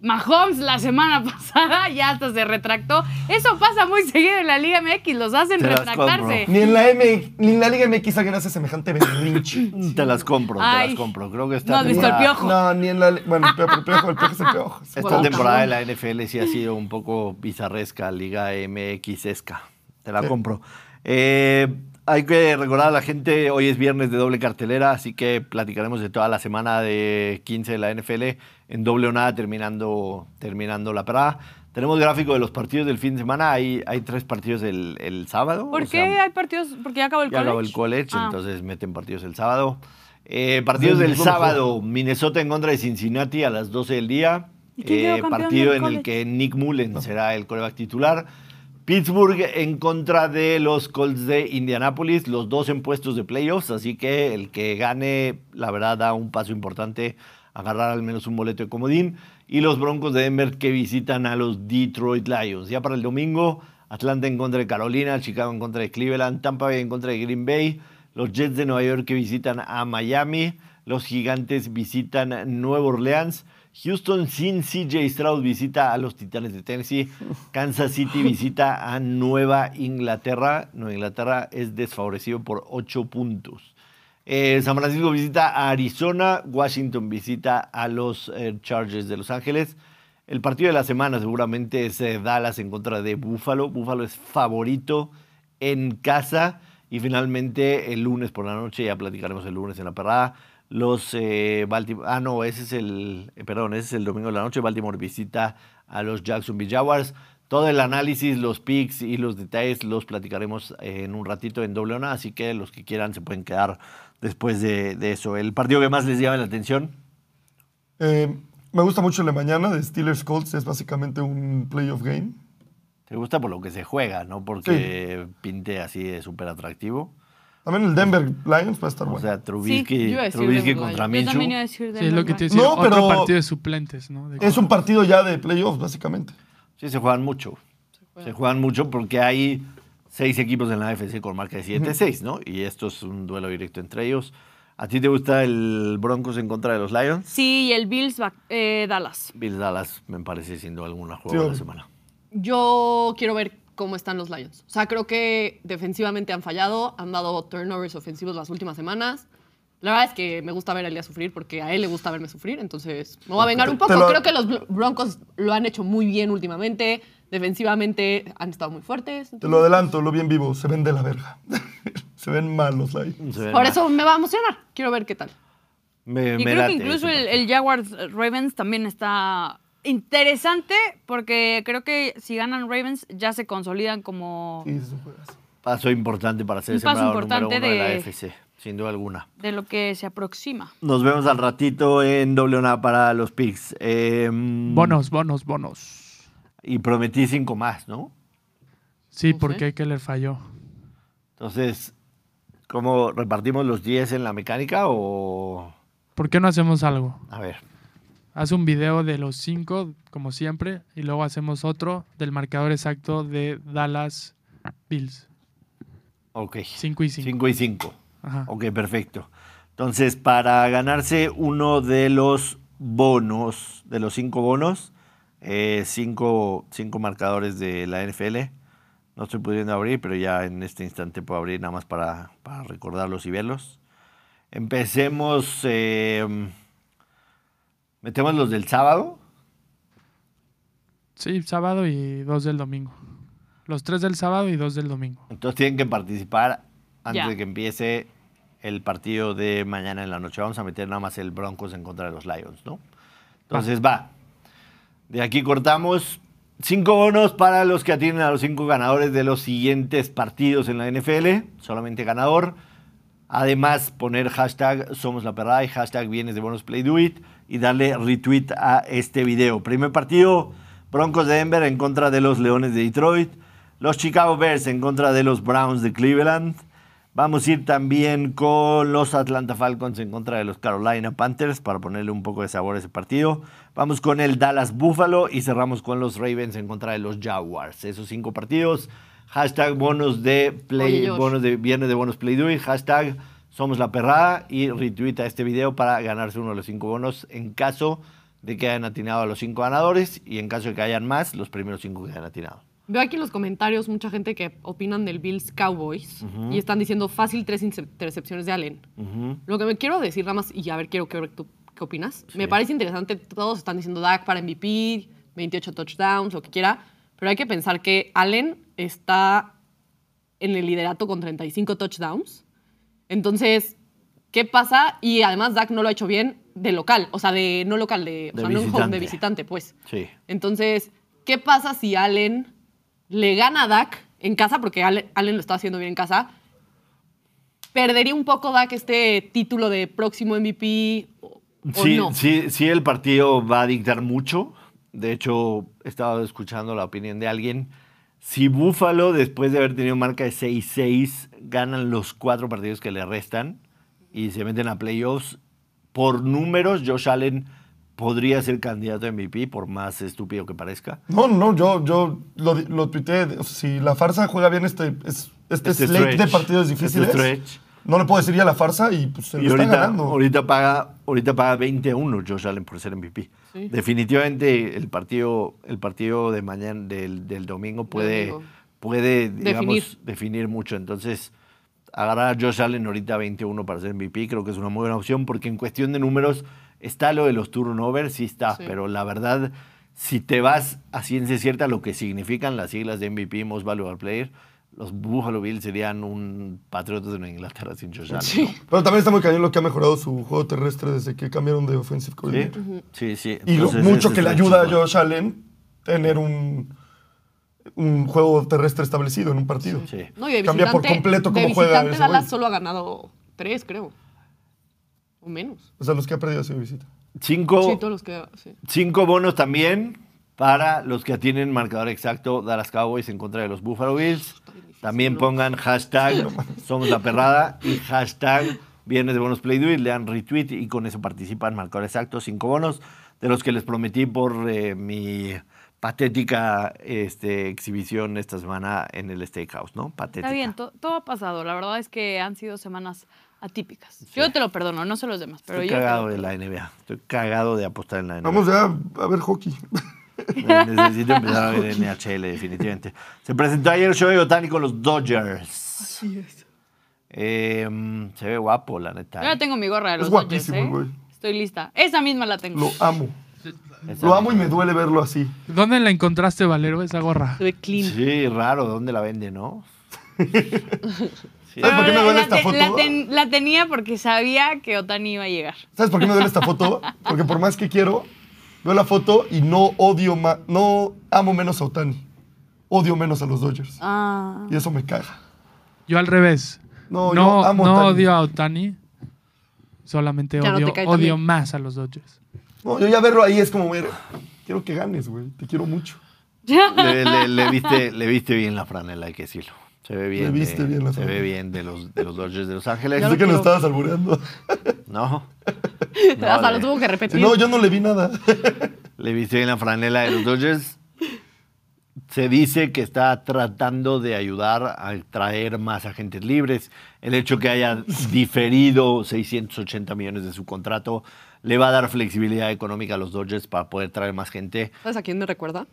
Mahomes la semana <laughs> pasada ya hasta se retractó. Eso pasa muy seguido en la Liga MX, los hacen Te retractarse. Ni en la M, ni en la Liga MX alguien hace semejante berrinche. <laughs> Te las compro, te las compro. Creo que esta No has visto el piojo. No, ni en la. Bueno, el piojo, el piojo, el piojo es el piojo. <laughs> Esta Bueno, temporada de la NFL sí ha sido un poco bizarresca, Liga MX-esca. Te la Sí. compro. Eh, hay que recordar a la gente, hoy es viernes de doble cartelera, así que platicaremos de toda la semana de 15 de la NFL en doble o nada terminando, terminando la parada. Tenemos gráfico de los partidos del fin de semana, hay, hay tres partidos el, el sábado. ¿Por o qué sea, hay partidos? Porque ya acabó el ya college. acabó el college, Ah. entonces meten partidos el sábado. Eh, partidos Del sábado, Minnesota en contra de Cincinnati a las 12 del día. ¿Y quién quedó Eh, partido del en el college? que Nick Mullen será el coreback titular. Pittsburgh en contra de los Colts de Indianapolis, los dos en puestos de playoffs, así que el que gane, la verdad, da un paso importante, agarrar al menos un boleto de comodín. Y los Broncos de Denver que visitan a los Detroit Lions. Ya para el domingo, Atlanta en contra de Carolina, Chicago en contra de Cleveland, Tampa Bay en contra de Green Bay, los Jets de Nueva York que visitan a Miami, los Gigantes visitan Nueva Orleans. Houston sin CJ Stroud visita a los Titanes de Tennessee. <laughs> Kansas City visita a Nueva Inglaterra. Nueva Inglaterra es desfavorecido por 8 puntos. Eh, San Francisco visita a Arizona. Washington visita a los eh, Chargers de Los Ángeles. El partido de la semana seguramente es eh, Dallas en contra de Buffalo. Buffalo es favorito en casa. Y finalmente el lunes por la noche, ya platicaremos el lunes en la perrada, los eh, Baltimore, ah no, ese es el, eh, perdón, ese es el domingo de la noche, Baltimore visita a los Jacksonville Jaguars. Todo el análisis, los picks y los detalles los platicaremos en un ratito en doble ona, así que los que quieran se pueden quedar después de, de eso. El partido que más les llama la atención, Eh, me gusta mucho de mañana de Steelers Colts, es básicamente un playoff game. te gusta por lo que se juega, no porque pinte así de súper atractivo. También el Denver Lions va a estar O bueno. sea, Trubisky, decir Trubisky contra Yo Minshew. también iba a decir Sí, es lo que te decía. No, Otro pero- partido de suplentes, ¿no? De- es un partido ya de playoffs, básicamente. Sí, se juegan mucho. Se juegan mucho porque hay seis equipos en la AFC con marca de 7-6, ¿no? Y esto es un duelo directo entre ellos. ¿A ti te gusta el Broncos en contra de los Lions? Sí, y el Bills va- eh, Dallas. Bills Dallas me parece siendo alguna juego Sí, de la semana. Yo quiero ver cómo están los Lions. O sea, creo que defensivamente han fallado, han dado turnovers ofensivos las últimas semanas. La verdad es que me gusta ver a Elías sufrir porque a él le gusta verme sufrir, entonces me voy a vengar un poco. lo- Creo que los Broncos lo han hecho muy bien últimamente. Defensivamente han estado muy fuertes. Te lo adelanto, lo vi en vivo, se ven de la verga. <laughs> se ven mal los Lions. Se Por mal. eso me va a emocionar. Quiero ver qué tal. me, Y me creo late que incluso el, el Jaguars eh, Ravens también está interesante porque creo que si ganan Ravens ya se consolidan como Sí, es un juegazo. Paso importante para ser Un paso número uno de... la AFC, sin duda alguna. de lo que se aproxima. Nos vemos al ratito en doble ona para los picks. Eh, Bonos, bonos, bonos. Y prometí cinco más, ¿no? Sí, No porque sé. Keller falló. Entonces, ¿cómo repartimos los 10 en la mecánica o...? ¿Por qué no hacemos algo? A ver. Haz un video de los cinco, como siempre, y luego hacemos otro del marcador exacto de Dallas Bills. Ok. 5 y 5. 5 y 5. Ajá. Ok, perfecto. Entonces, para ganarse uno de los bonos, de los cinco bonos, eh, cinco, cinco marcadores de la NFL, no estoy pudiendo abrir, pero ya en este instante puedo abrir nada más para, para recordarlos y verlos. Empecemos, eh, metemos los del sábado. Sí, sábado y dos del domingo. Los tres del sábado y dos del domingo. Entonces tienen que participar antes Ya. de que empiece el partido de mañana en la noche. Vamos a meter nada más el Broncos en contra de los Lions, ¿no? Entonces va. De aquí cortamos cinco bonos para los que atienden a los cinco ganadores de los siguientes partidos en la NFL. Solamente ganador. Además, poner hashtag Somos la Perrada y hashtag Vienes de Bonos Play Do It y darle retweet a este video. Primer partido, Broncos de Denver en contra de los Leones de Detroit. Los Chicago Bears en contra de los Browns de Cleveland. Vamos a ir también con los Atlanta Falcons en contra de los Carolina Panthers para ponerle un poco de sabor a ese partido. Vamos con el Dallas Buffalo y cerramos con los Ravens en contra de los Jaguars. Esos cinco partidos. Hashtag bonos de play, bonos de viernes de bonos play do it. Hashtag somos la perrada y retweet a este video para ganarse uno de los cinco bonos en caso de que hayan atinado a los cinco ganadores y en caso de que hayan más, los primeros cinco que hayan atinado. Veo aquí en los comentarios mucha gente que opinan del Bills Cowboys y están diciendo fácil tres intercepciones de Allen. Lo que me quiero decir nada más, y a ver, quiero que ver tú qué opinas. Sí. Me parece interesante, todos están diciendo Dak para MVP, 28 touchdowns, lo que quiera, pero hay que pensar que Allen está en el liderato con 35 touchdowns. Entonces, ¿qué pasa? Y además Dak no lo ha hecho bien de local, o sea, de no local, de, o De sea, no en home, visitante. de visitante, pues. Sí. Entonces, ¿qué pasa si Allen le gana a Dak en casa? Porque Allen, Allen lo está haciendo bien en casa. ¿Perdería un poco Dak este título de próximo MVP o, o Sí, no? sí, sí, el partido va a dictar mucho. De hecho, estaba escuchando la opinión de alguien. Si Buffalo, después de haber tenido marca de 6-6, ganan los cuatro partidos que le restan y se meten a playoffs, por números, Josh Allen podría ser candidato a MVP, por más estúpido que parezca. No, no, yo, yo lo, lo tuiteé. Si la farsa juega bien este, es- este, Este slate de stretch, partidos este difíciles, stretch. No le puedo decir ya la farsa y pues se Y lo está ahorita, ganando. ahorita paga, ahorita paga 21 Josh Allen por ser MVP. Sí. Definitivamente el partido, el partido de mañana, del, del domingo puede, Domingo. puede digamos, Definir. definir. mucho. Entonces, agarrar a Josh Allen ahorita 21 para ser MVP creo que es una muy buena opción porque en cuestión de números está lo de los turnovers, sí está, Sí. pero la verdad, si te vas a ciencia cierta lo que significan las siglas de MVP, Most Valuable Player, los Buffalo Bills serían un Patriotas de Nueva Inglaterra sin Josh Allen. Sí. ¿no? Pero también está muy cañón lo que ha mejorado su juego terrestre desde que cambiaron de offensive Sí, coordinator. sí, sí. Y lo Entonces, mucho que le ayuda a. Josh Allen tener un, un juego terrestre establecido en un partido. Sí. No, y de Cambia por visitante- completo de cómo juega visitante ese Dallas güey. solo ha ganado tres, creo. O menos. O sea, los que ha perdido ha sido visita. Cinco, Sí, todos los que... Sí. cinco bonos también para los que tienen marcador exacto Dallas Cowboys en contra de los Buffalo Bills. También pongan hashtag Somos la Perrada y hashtag Viernes de Bonos Play Do It, le dan retweet y con eso participan marcador exacto, cinco bonos, de los que les prometí por eh, mi patética este, exhibición esta semana en el Steakhouse, ¿no? Patética. Está bien, to- todo ha pasado. La verdad es que han sido semanas atípicas. Yo te lo perdono, no sé los demás, pero Estoy yo. lo cagado de la NBA. Estoy cagado de apostar en la NBA. Vamos ya a ver hockey. Necesito empezar a ver NHL, definitivamente. Se presentó ayer Shohei Otani con los Dodgers. Así es. Eh, se ve guapo, la neta. Yo ya tengo mi gorra de Es los Dodgers, guapísimo, ¿eh? güey. Estoy lista. Esa misma la tengo. Lo amo. Esa- Lo amo y me duele verlo así. ¿Dónde la encontraste, Valero, esa gorra? Se ve clean. Sí, raro, ¿dónde la vende, no? Sí. <laughs> ¿Sabes por qué me duele la, esta te- foto? la ten- la tenía porque sabía que Otani iba a llegar. ¿Sabes por qué me duele esta foto? Porque por más que quiero, veo la foto y no odio más, no amo menos a Otani. Odio menos a los Dodgers. Ah. Y eso me caga. Yo al revés. No, No, yo amo no Otani. odio a Otani. Solamente odio, odio más a los Dodgers. No, yo ya verlo ahí es como, ver, quiero que ganes, güey. Te quiero mucho. <laughs> Le, le- le viste, le viste bien la franela, hay que decirlo. Se ve bien. Le viste de, bien la se ve bien de los, de los Dodgers de Los Ángeles. Ya Pensé que lo estabas albureando. <laughs> No. <laughs> Hasta le- lo tuvo que repetir. No, yo no le vi nada. <laughs> Le viste bien la franela de los Dodgers. Se dice que está tratando de ayudar a traer más agentes libres. El hecho que haya diferido 680 millones de su contrato le va a dar flexibilidad económica a los Dodgers para poder traer más gente. ¿Sabes a quién me recuerda?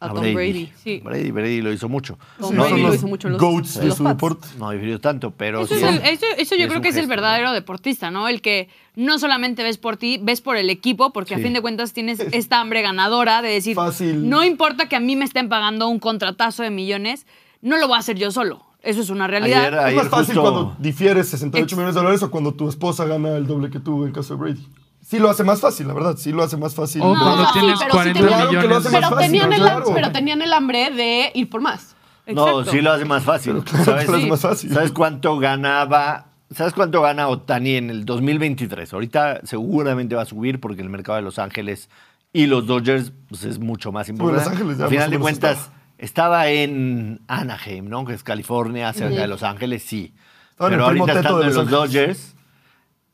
A, A Tom Brady. Sí. Brady, Brady lo hizo mucho. Tom Sí, Brady lo hizo mucho en los, goats en de los su deporte. No difirió tanto, pero Eso, sí. es el- eso- eso yo es creo que es el verdadero deportista, ¿no? El que no solamente ves por ti, ves por el equipo, porque a fin de cuentas tienes esta hambre ganadora de decir, Fácil. no importa que a mí me estén pagando un contratazo de millones, no lo voy a hacer yo solo. Eso es una realidad. Ayer- Es más fácil justo- cuando difieres 68 Ex- millones de dólares o cuando tu esposa gana el doble que tú en caso de Brady. Sí lo hace más fácil, la verdad. Sí lo hace más fácil. O No, cuando sí, tienes pero sí 40 tenían- Claro que lo hace millones. Pero, fácil, tenían el, pero tenían el hambre de ir por más. No, Exacto. sí lo hace más fácil. ¿Sabes? Sí. más fácil. ¿Sabes cuánto ganaba? ¿Sabes cuánto gana Otani en el 2023? Ahorita seguramente va a subir porque el mercado de Los Ángeles y los Dodgers pues, es mucho más importante. Los Ángeles ya Al final de cuentas, estaba. en Anaheim, ¿no? Que es California, cerca de Los Ángeles, sí. Estaba Pero ahorita estando en Los los Dodgers,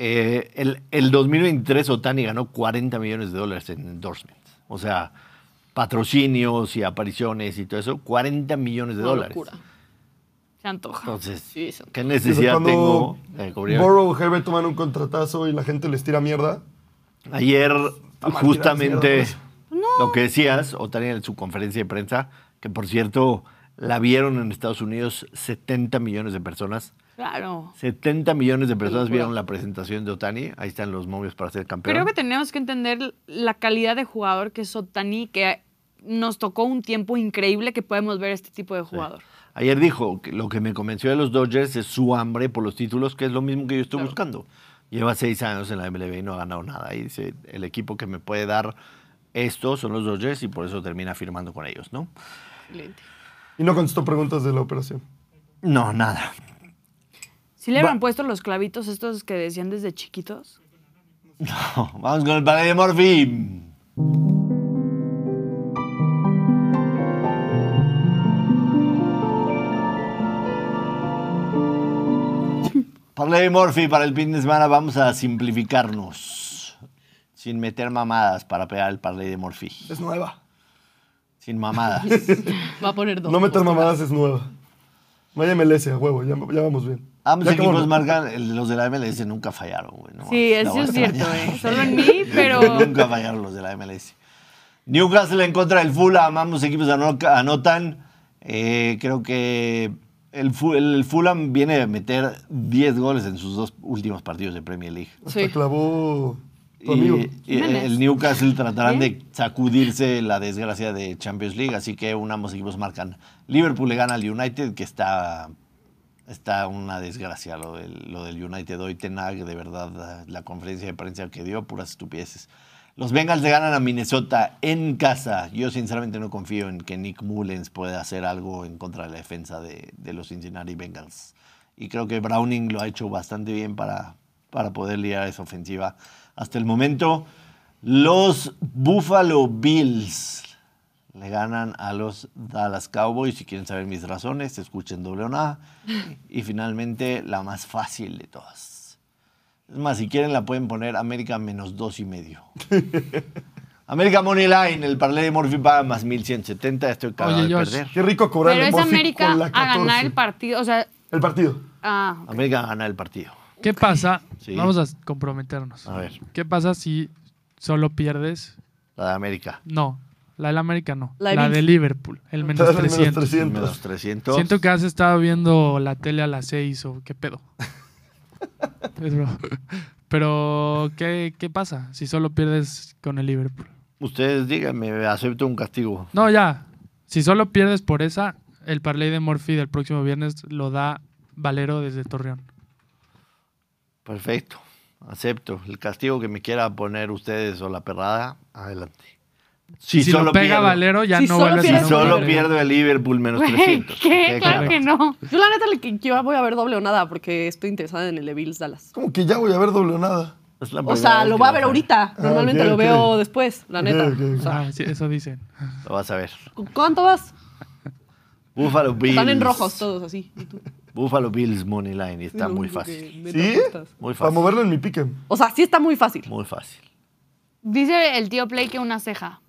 eh, el, el 2023 Otani ganó 40 millones de dólares en endorsements. O sea, patrocinios y apariciones y todo eso, 40 millones de Una dólares. locura. Se antoja. Entonces, Sí. ¿qué necesidad tengo de cubrir? Burrow, Herbert toman un contratazo y la gente les tira mierda. Ayer, justamente, lo que decías, Otani en su conferencia de prensa, que por cierto, la vieron en Estados Unidos 70 millones de personas. Claro. 70 millones de personas vieron la presentación de Otani. Ahí están los momios para ser campeón. Creo que tenemos que entender la calidad de jugador que es Otani, que nos tocó un tiempo increíble que podemos ver este tipo de jugador. Ayer dijo que lo que me convenció de los Dodgers es su hambre por los títulos, que es lo mismo que yo estoy buscando. Lleva seis años en la MLB y no ha ganado nada. Y dice, el equipo que me puede dar esto son los Dodgers y por eso termina firmando con ellos, ¿no? Excelente. Y no contestó preguntas de la operación. No, nada. Si le Va- habían puesto los clavitos estos que decían desde chiquitos. No, vamos con el parlay de Morphy. Parlay de Morphy para el fin de semana vamos a simplificarnos. Sin meter mamadas para pegar el parlay de Morphy. Es nueva. Sin mamadas. <laughs> Va a poner dos. No meter mamadas es nueva. Vaya MLS a huevo, ya, ya vamos bien. Ambos Ya equipos acabamos. marcan, los de la MLS nunca fallaron, güey. no Sí, eso es cierto. ¿eh? Solo en <laughs> mí, pero... Nunca fallaron los de la MLS. Newcastle en contra del Fulham, ambos equipos ano- anotan. Eh, creo que el, Fu- el Fulham viene a meter 10 goles en sus dos últimos partidos de Premier League. Hasta Sí. clavó tu Y, amigo. y Jiménez. el Newcastle tratarán de sacudirse la desgracia de Champions League, así que un ambos equipos marcan. Liverpool le gana al United, que está, está una desgracia lo del, lo del United hoy. Tenag, de verdad, la conferencia de prensa que dio, puras estupideces. Los Bengals le ganan a Minnesota en casa. Yo sinceramente no confío en que Nick Mullens pueda hacer algo en contra de la defensa de, de los Cincinnati Bengals. Y creo que Browning lo ha hecho bastante bien para, para poder lidiar esa ofensiva. Hasta el momento, los Buffalo Bills le ganan a los Dallas Cowboys. Si quieren saber mis razones, escuchen doble o nada. <laughs> Y finalmente, la más fácil de todas. Es más, si quieren la pueden poner América menos dos y medio. <laughs> América Money Line, el parlay de Morphy paga más 1170. Estoy cagado de Josh. perder. Qué rico cobrar Pero el es Morphy América con la a ganar 14. el partido. O sea, El partido. ah, América gana el partido. ¿Qué pasa? Sí. Vamos a comprometernos. A ver. ¿Qué pasa si solo pierdes? La de América. No, la del América no. La La de. Liverpool, el menos Menos 300. 300. Menos 300. Siento que has estado viendo la tele a las 6 o qué pedo. <laughs> Broma. Pero, ¿qué, ¿qué pasa si solo pierdes con el Liverpool? Ustedes díganme, acepto un castigo. No, ya. Si solo pierdes por esa, el parlay de Morphy del próximo viernes lo da Valero desde Torreón. Perfecto. Acepto. El castigo que me quiera poner ustedes o la perrada, adelante. Si, solo lo pega pierdo- Valero, ya Si no solo vuelves Si a solo pierdo el Liverpool menos güey, 300. ¿qué? Claro que no. Yo la neta que yo voy a ver doble o nada porque estoy interesada en el de Bills Dallas. Como que ya voy a ver doble o nada. Es la O sea, lo voy a ver ahorita. Normalmente ok, lo veo después, la neta. O sea, Ah, sí, eso dicen. Lo vas a ver. ¿cu- ¿Cuánto vas? Buffalo Bills. Están en rojos todos así. ¿Y tú? Buffalo Bills Money Line. y Está muy fácil. ¿Sí? Muy Para fácil. moverlo en mi pique. O sea, sí está muy fácil. Muy fácil. Dice el tío Play que una ceja.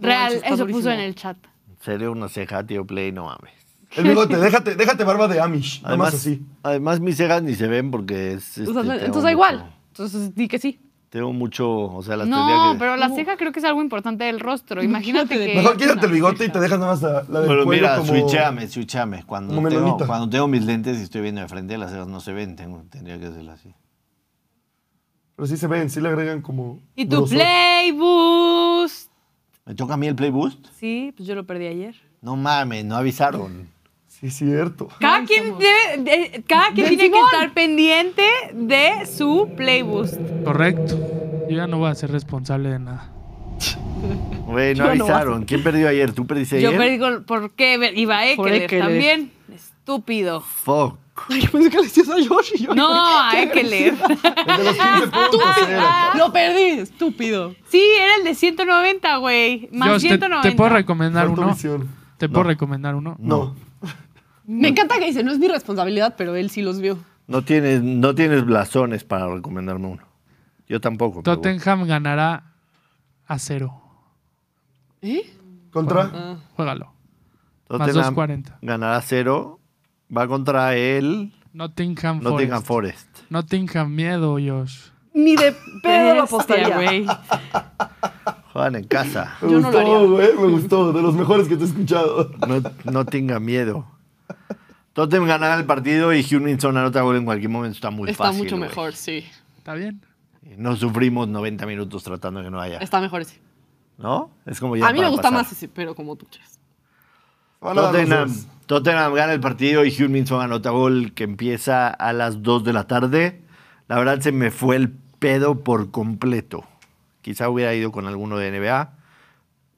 Real, eso durísimo. puso en el chat. En serio, una ceja, tío Play, no mames. El bigote, déjate, déjate barba de Amish. Además, así. además mis cejas ni se ven porque es. O este, sea, entonces da igual. mucho- Entonces di que sí. Tengo mucho, o sea, las No, que... pero la ceja creo que es algo importante del rostro. Imagínate que. Mejor quítate el bigote y te dejas nada más la, la del Pero cuello mira, como... switchéame, switchéame. Cuando como tengo, cuando tengo mis lentes y estoy viendo de frente, las cejas no se ven. Tengo, tendría que hacerlo así. Pero sí se ven, sí le agregan como... Y tu grosor. Play Boost. ¿Me toca a mí el Play Boost? Sí, pues yo lo perdí ayer. No mames, no avisaron. Sí, es cierto. Cada quien, debe- de- cada quien tiene que estar pendiente de su Play Boost. Correcto. Yo ya no voy a ser responsable de nada. Güey, no <laughs> Yo no avisaron. ¿Quién perdió ayer? ¿Tú perdiste Yo ayer? perdí con- por qué iba Por Ekeler Ekeler. también. Estúpido. Fuck. Ay, yo pensé que le decías a Josh y yo. No, a 15 puntos era. Lo perdí, estúpido. Sí, era el de 190, güey. Más Josh, te, 190. te puedo recomendar uno. visión. Te puedo No. recomendar uno. No. Me encanta que dice, no es mi responsabilidad, pero él sí los vio. No tienes, no tienes blasones para recomendarme uno. Yo tampoco. Tottenham ganará a cero. ¿Eh? ¿Contra? Juégalo. Más Tottenham 2.40. ganará cero. Va contra el Nottingham Forest. Nottingham Forest. Nottingham miedo, Josh. Ni de pedo lo apostaría. güey. Juegan en casa. Me Yo no lo gustó, haría. güey, me gustó. De los mejores que te he escuchado. No, no tenga miedo. Tottenham ganará el partido y Huminson anota gol en cualquier momento. Está muy Está fácil. mucho güey. mejor, sí. ¿Está bien? No sufrimos 90 minutos tratando de que no haya. Está mejor ese. ¿No? Es como ya A mí me para gusta pasar. más ese, pero como tú quieres. Van a dar los Tottenham, dos. Tottenham gana el partido y Huminson anota gol que empieza a las 2 de la tarde. La verdad se me fue el pedo por completo. Quizá hubiera ido con alguno de NBA,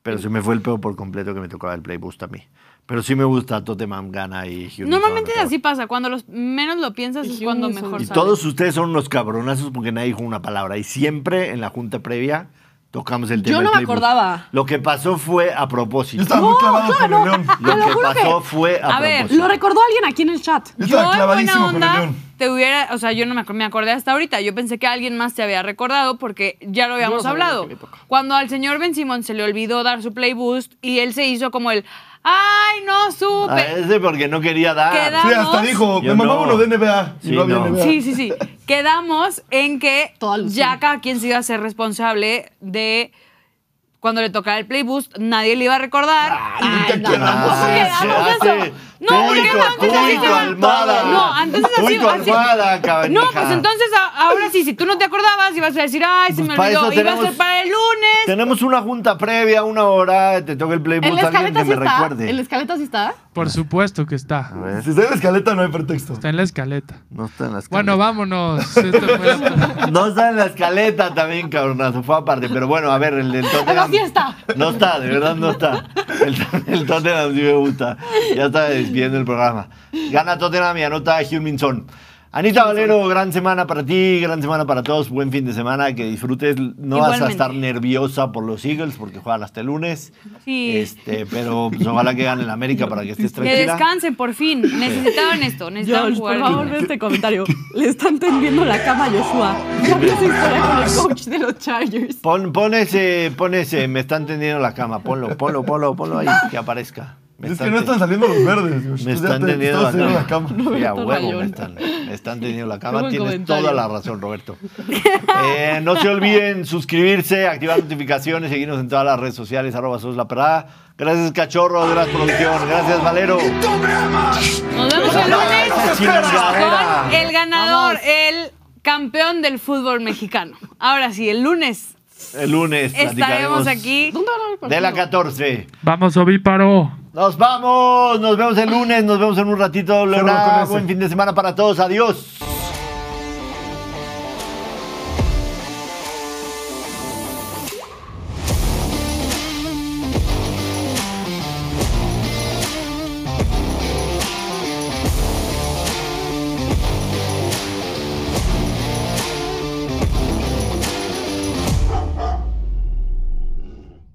pero se me fue el pedo por completo que me tocaba el playboost a mí. Pero sí me gusta Tottenham gana y Huminson Normalmente anota así gol. pasa. Cuando los menos lo piensas es cuando mejor Y sale. todos ustedes son unos cabronazos porque nadie dijo una palabra. Y siempre en la junta previa tocamos el tema Yo no me acordaba. Lo que pasó fue a Yo propósito. estaba muy clavado con el León. Lo que pasó que- fue a, A ver, propósito. Lo recordó alguien aquí en el chat. Yo Yo estaba en buena clavadísimo con el onda León. te hubiera, o sea, yo no me, ac- me acordé hasta ahorita. Yo pensé que alguien más te había recordado porque ya lo habíamos hablado. Cuando al señor Ben Simón se le olvidó dar su play boost y él se hizo como el, ay, no Ah, supe. ese porque no quería dar. Queda- Sí, hasta dijo, me uno de NBA. Sí, no había no. NBA. Sí, sí, sí. Quedamos en que ya cada quien se iba a ser responsable de cuando le tocara el play boost, nadie le iba a recordar. Ay, no, ¿qué no, quedamos? ¿Cómo Ah, quedamos se eso? No, Almada. No, entonces así- Tuito, así- Almada, No, pues entonces a- ahora sí, si tú no te acordabas, ibas a decir, ay, se Pues me para olvidó, eso iba a tenemos- ser para el lunes. Tenemos una junta previa, una hora, te toca el En playbook, la alguien escaleta que sí me está. recuerde. En la escaleta sí está. Por supuesto que está. Ver, Si está en la escaleta no hay pretexto. Está en la escaleta. no está en la escaleta. Bueno, vámonos. Esto fue <laughs> la- No está en la escaleta también, cabronazo, fue aparte. Pero bueno, a ver, el del <laughs> Tottenham... Pero sí está. No está, de verdad no está. El, el Tottenham sí me gusta. Ya está despidiendo el programa. Gana Tottenham y anota Huminson. Anita Valero, gran semana para ti, gran semana para todos, buen fin de semana, que disfrutes. No vas a estar nerviosa por los Eagles porque juegan hasta el lunes. Sí. Este, pero pues, ojalá que gane el América para que estés Que tranquila. descansen, por fin. Necesitaban esto, necesitaban jugar. por favor, ve este comentario. Le están tendiendo la cama a Joshua. Ya vi esa historia con el coach de los Chargers. Pon, pon ese, pon ese, me están tendiendo la cama, ponlo, ponlo, ponlo, ponlo ahí, que aparezca. Me Es que no están saliendo los verdes. <laughs> Me están te- teniendo la cama. Roberto huevo, me están, me están <laughs> teniendo la cama. Tienes comentario. toda la razón, Roberto. <laughs> Eh, no se olviden suscribirse, activar notificaciones, seguirnos en todas las redes sociales, arroba sos la perrada. Gracias, cachorro, gracias, producción. Gracias, Valero. Nos vemos el lunes con el ganador, el campeón del fútbol mexicano. Ahora sí, el lunes El lunes estaremos aquí. ¿Dónde van a ver el de la partido? 14. Vamos, ovíparo. Nos vamos, nos vemos el lunes, nos vemos en un ratito. Buen fin de semana para todos. Adiós.